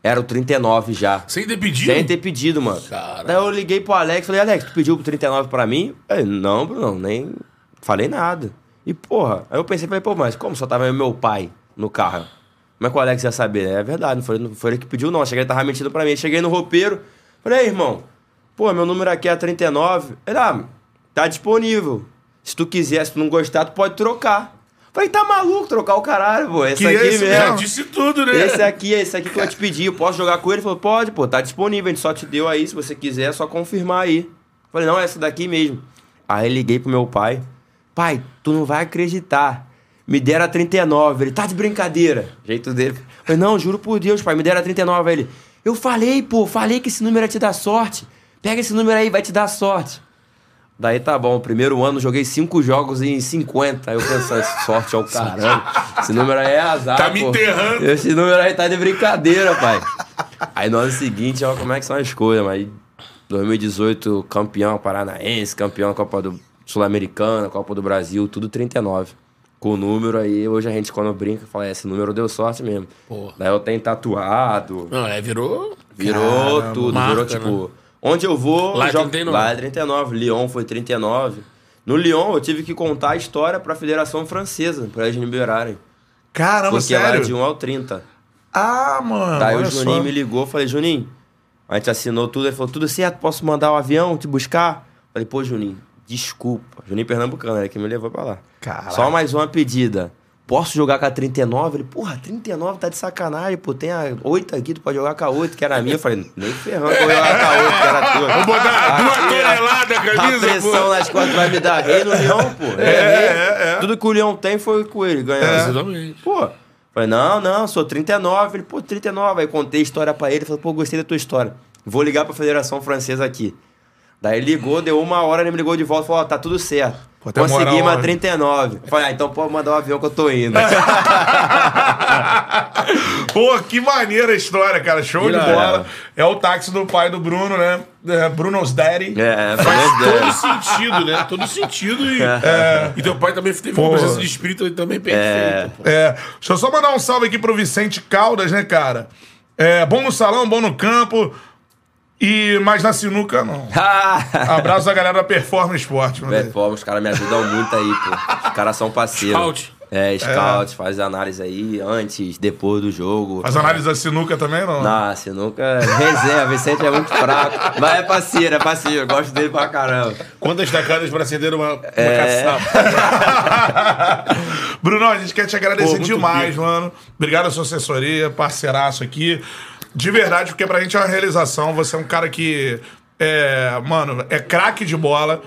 era o 39 já. Sem ter pedido. Sem ter pedido, mano. Caralho. Daí eu liguei pro Alex, falei, Alex, tu pediu pro 39 pra mim? Ele, não, Bruno, nem falei nada. E, porra, aí eu pensei, falei, pô, mas como só tava eu meu pai no carro? Como é que o Alex ia saber? É verdade, não foi, não foi ele que pediu, não. Eu Cheguei, ele tava mentindo pra mim. Cheguei no roupeiro, falei, irmão, pô, meu número aqui é 39. Ele, ah, tá disponível. Se tu quiser, se tu não gostar, tu pode trocar. Falei, tá maluco trocar o caralho, pô. Esse Que aqui esse mesmo. Já mesmo. disse tudo, né? Esse aqui, esse aqui que eu te pedi, eu posso jogar com ele? Ele falou, pode, pô, tá disponível, a gente só te deu aí, se você quiser, é só confirmar aí. Falei, não, é essa daqui mesmo. Aí liguei pro meu pai, pai, tu não vai acreditar. Me deram a 39, ele tá de brincadeira. Jeito dele. Falei, não, juro por Deus, pai, me deram a 39. Aí ele, eu falei, pô, falei que esse número ia te dar sorte. Pega esse número aí, vai te dar sorte. Daí tá bom, primeiro ano joguei cinco jogos em 50. Aí eu pensando, sorte ao caramba. Esse número aí é azar. Tá me pô. enterrando. Esse número aí tá de brincadeira, pai. Aí no ano seguinte, ó, como é que são as coisas, mas 2018, campeão paranaense, campeão Copa do Sul-Americana, Copa do Brasil, tudo 39. Com o número aí, hoje a gente quando brinca, fala, "É, esse número deu sorte mesmo. Porra. Daí eu tenho tatuado, Não, é, virou. virou Caramba, tudo, marca, virou tipo. né? Onde eu vou. Lá é eu jogo- 39. Lá é 39. Lyon foi 39. No Lyon eu tive que contar a história pra Federação Francesa, pra eles me liberarem. Caramba, Porque é sério? de 1 ao 30. Ah, mano. Daí o Juninho só. me ligou, falei, Juninho, a gente assinou tudo, ele falou, tudo certo, posso mandar o avião te buscar? Falei, pô, Juninho, desculpa. Juninho Pernambucano, ele que me levou pra lá. Caraca. Só mais uma pedida. Posso jogar com a 39? Ele, porra, 39 tá de sacanagem, pô, tem a 8 aqui, tu pode jogar com a 8, que era minha. Eu falei, nem ferrando, eu vou jogar com a 8, que era tua. Vou botar duas toneladas a A camisa, pressão pô. nas costas vai me dar rei no Leão, pô. É, rei. Tudo que o Leão tem foi com ele ganhar. Exatamente. Pô, falei, não, não, sou 39. Ele, pô, 39. Aí contei a história pra ele, falei, pô, gostei da tua história. Vou ligar pra Federação Francesa aqui. Daí ele ligou, deu uma hora, ele me ligou de volta e falou, ó, tá tudo certo. Pô, Consegui uma né? 39. Falei, ah, então pode mandar o avião que eu tô indo. [LAUGHS] Pô, que maneira a história, cara. Show de bola. É o táxi do pai do Bruno, né? É, Bruno's Daddy. é, Faz falei, todo sentido, né? Todo sentido. E, [LAUGHS] e teu pai também teve Pô. uma presença de espírito também perfeita. pô. É, deixa eu só mandar um salve aqui pro Vicente Caldas, né, cara? É, bom no salão, bom no campo. E, mas na sinuca, não. [LAUGHS] Abraço a galera da Performance Deus. pô, os caras me ajudam muito aí, pô. Os caras são parceiros. Scout. É, scout, faz análise aí antes, depois do jogo. Faz análise da sinuca também, não? Não, sinuca reserva, Vicente é muito fraco. Mas é parceiro, é parceiro, eu gosto dele pra caramba. Quantas tacadas para acender uma, uma É. caçapa? [LAUGHS] Bruno, a gente quer te agradecer Pô, muito demais, pica. mano. Obrigado a sua assessoria, parceiraço aqui. De verdade, porque pra gente é uma realização. Você é um cara que, é, mano, é craque de bola.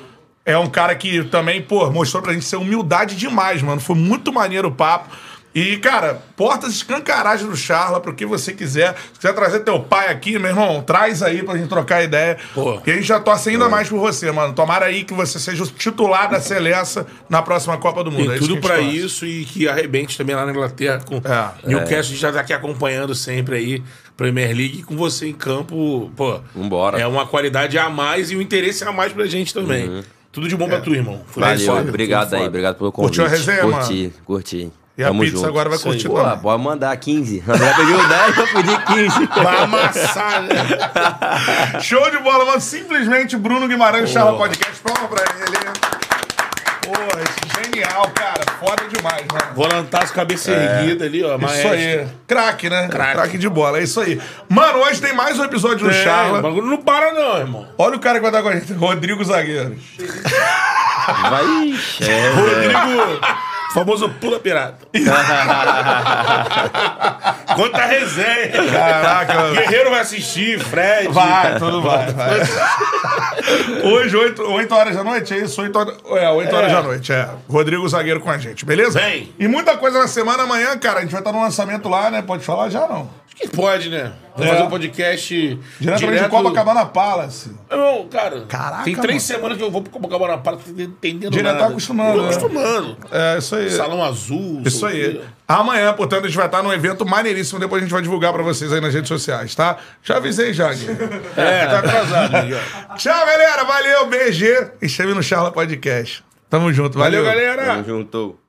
É um cara que também, pô, mostrou pra gente ser humildade demais, mano. Foi muito maneiro o papo. E, cara, portas escancaradas do Charla, pro que você quiser. Se quiser trazer teu pai aqui, meu irmão, traz aí pra gente trocar ideia. Pô. E a gente já torce ainda mais por você, mano. Tomara aí que você seja o titular da Seleça na próxima Copa do Mundo. Tem É tudo que a gente pra torce. isso e que arrebente também lá na Inglaterra com É. Newcastle. A gente já tá aqui acompanhando sempre aí, Premier League, e com você em campo, pô. Vambora. É uma qualidade a mais e um interesse a mais pra gente também. Tudo de bom pra tu, irmão. Foi Valeu, foda, obrigado aí, foda. obrigado pelo convite. Curtiu a resenha, curti, curti. E a Tamo pizza junto. agora vai Isso curtir Pô, pode mandar 15. André pediu 10, eu pedi 15. Vai amassar, né? [LAUGHS] Show de bola, mano. Simplesmente Bruno Guimarães, Charla Podcast. Palma pra ele. Porra, genial, cara. Foda demais, mano. Volantaço, cabeça erguida ali, ó. Isso maestro. aí. Craque, né? Craque. Craque de bola, é isso aí. Mano, hoje tem mais um episódio do É, o Charla. bagulho não para não, irmão. Olha o cara que vai estar com a gente. Rodrigo Zagueiro. Vai. [LAUGHS] É, Rodrigo, famoso pula pirata. [LAUGHS] Conta a resenha. Caraca, Guerreiro vai assistir, Fred. Vai, tudo vai, vai. Hoje, 8, 8 horas da noite, é isso? 8 horas, é, 8 horas É. da noite, é. Rodrigo Zagueiro com a gente, beleza? Vem. E muita coisa na semana amanhã, cara. A gente vai estar no lançamento lá, né? Pode falar já, não? Acho que pode, né? Vamos É. fazer um podcast Diretamente direto... de Copacabana Palace. Não, cara. Caraca, Tem três mano. semanas que eu vou pro Copacabana Park entendendo Direto nada. tá acostumando, Tô né? acostumando. É, isso aí. Salão azul. Isso aí. Amanhã, portanto, a gente vai estar num evento maneiríssimo. Depois a gente vai divulgar pra vocês aí nas redes sociais, tá? Já avisei já, Gui. É, tá atrasado. Miguel. Tchau, galera. Valeu, BG. E chame no Charla Podcast. Tamo junto. Valeu, Valeu, galera. Tamo junto.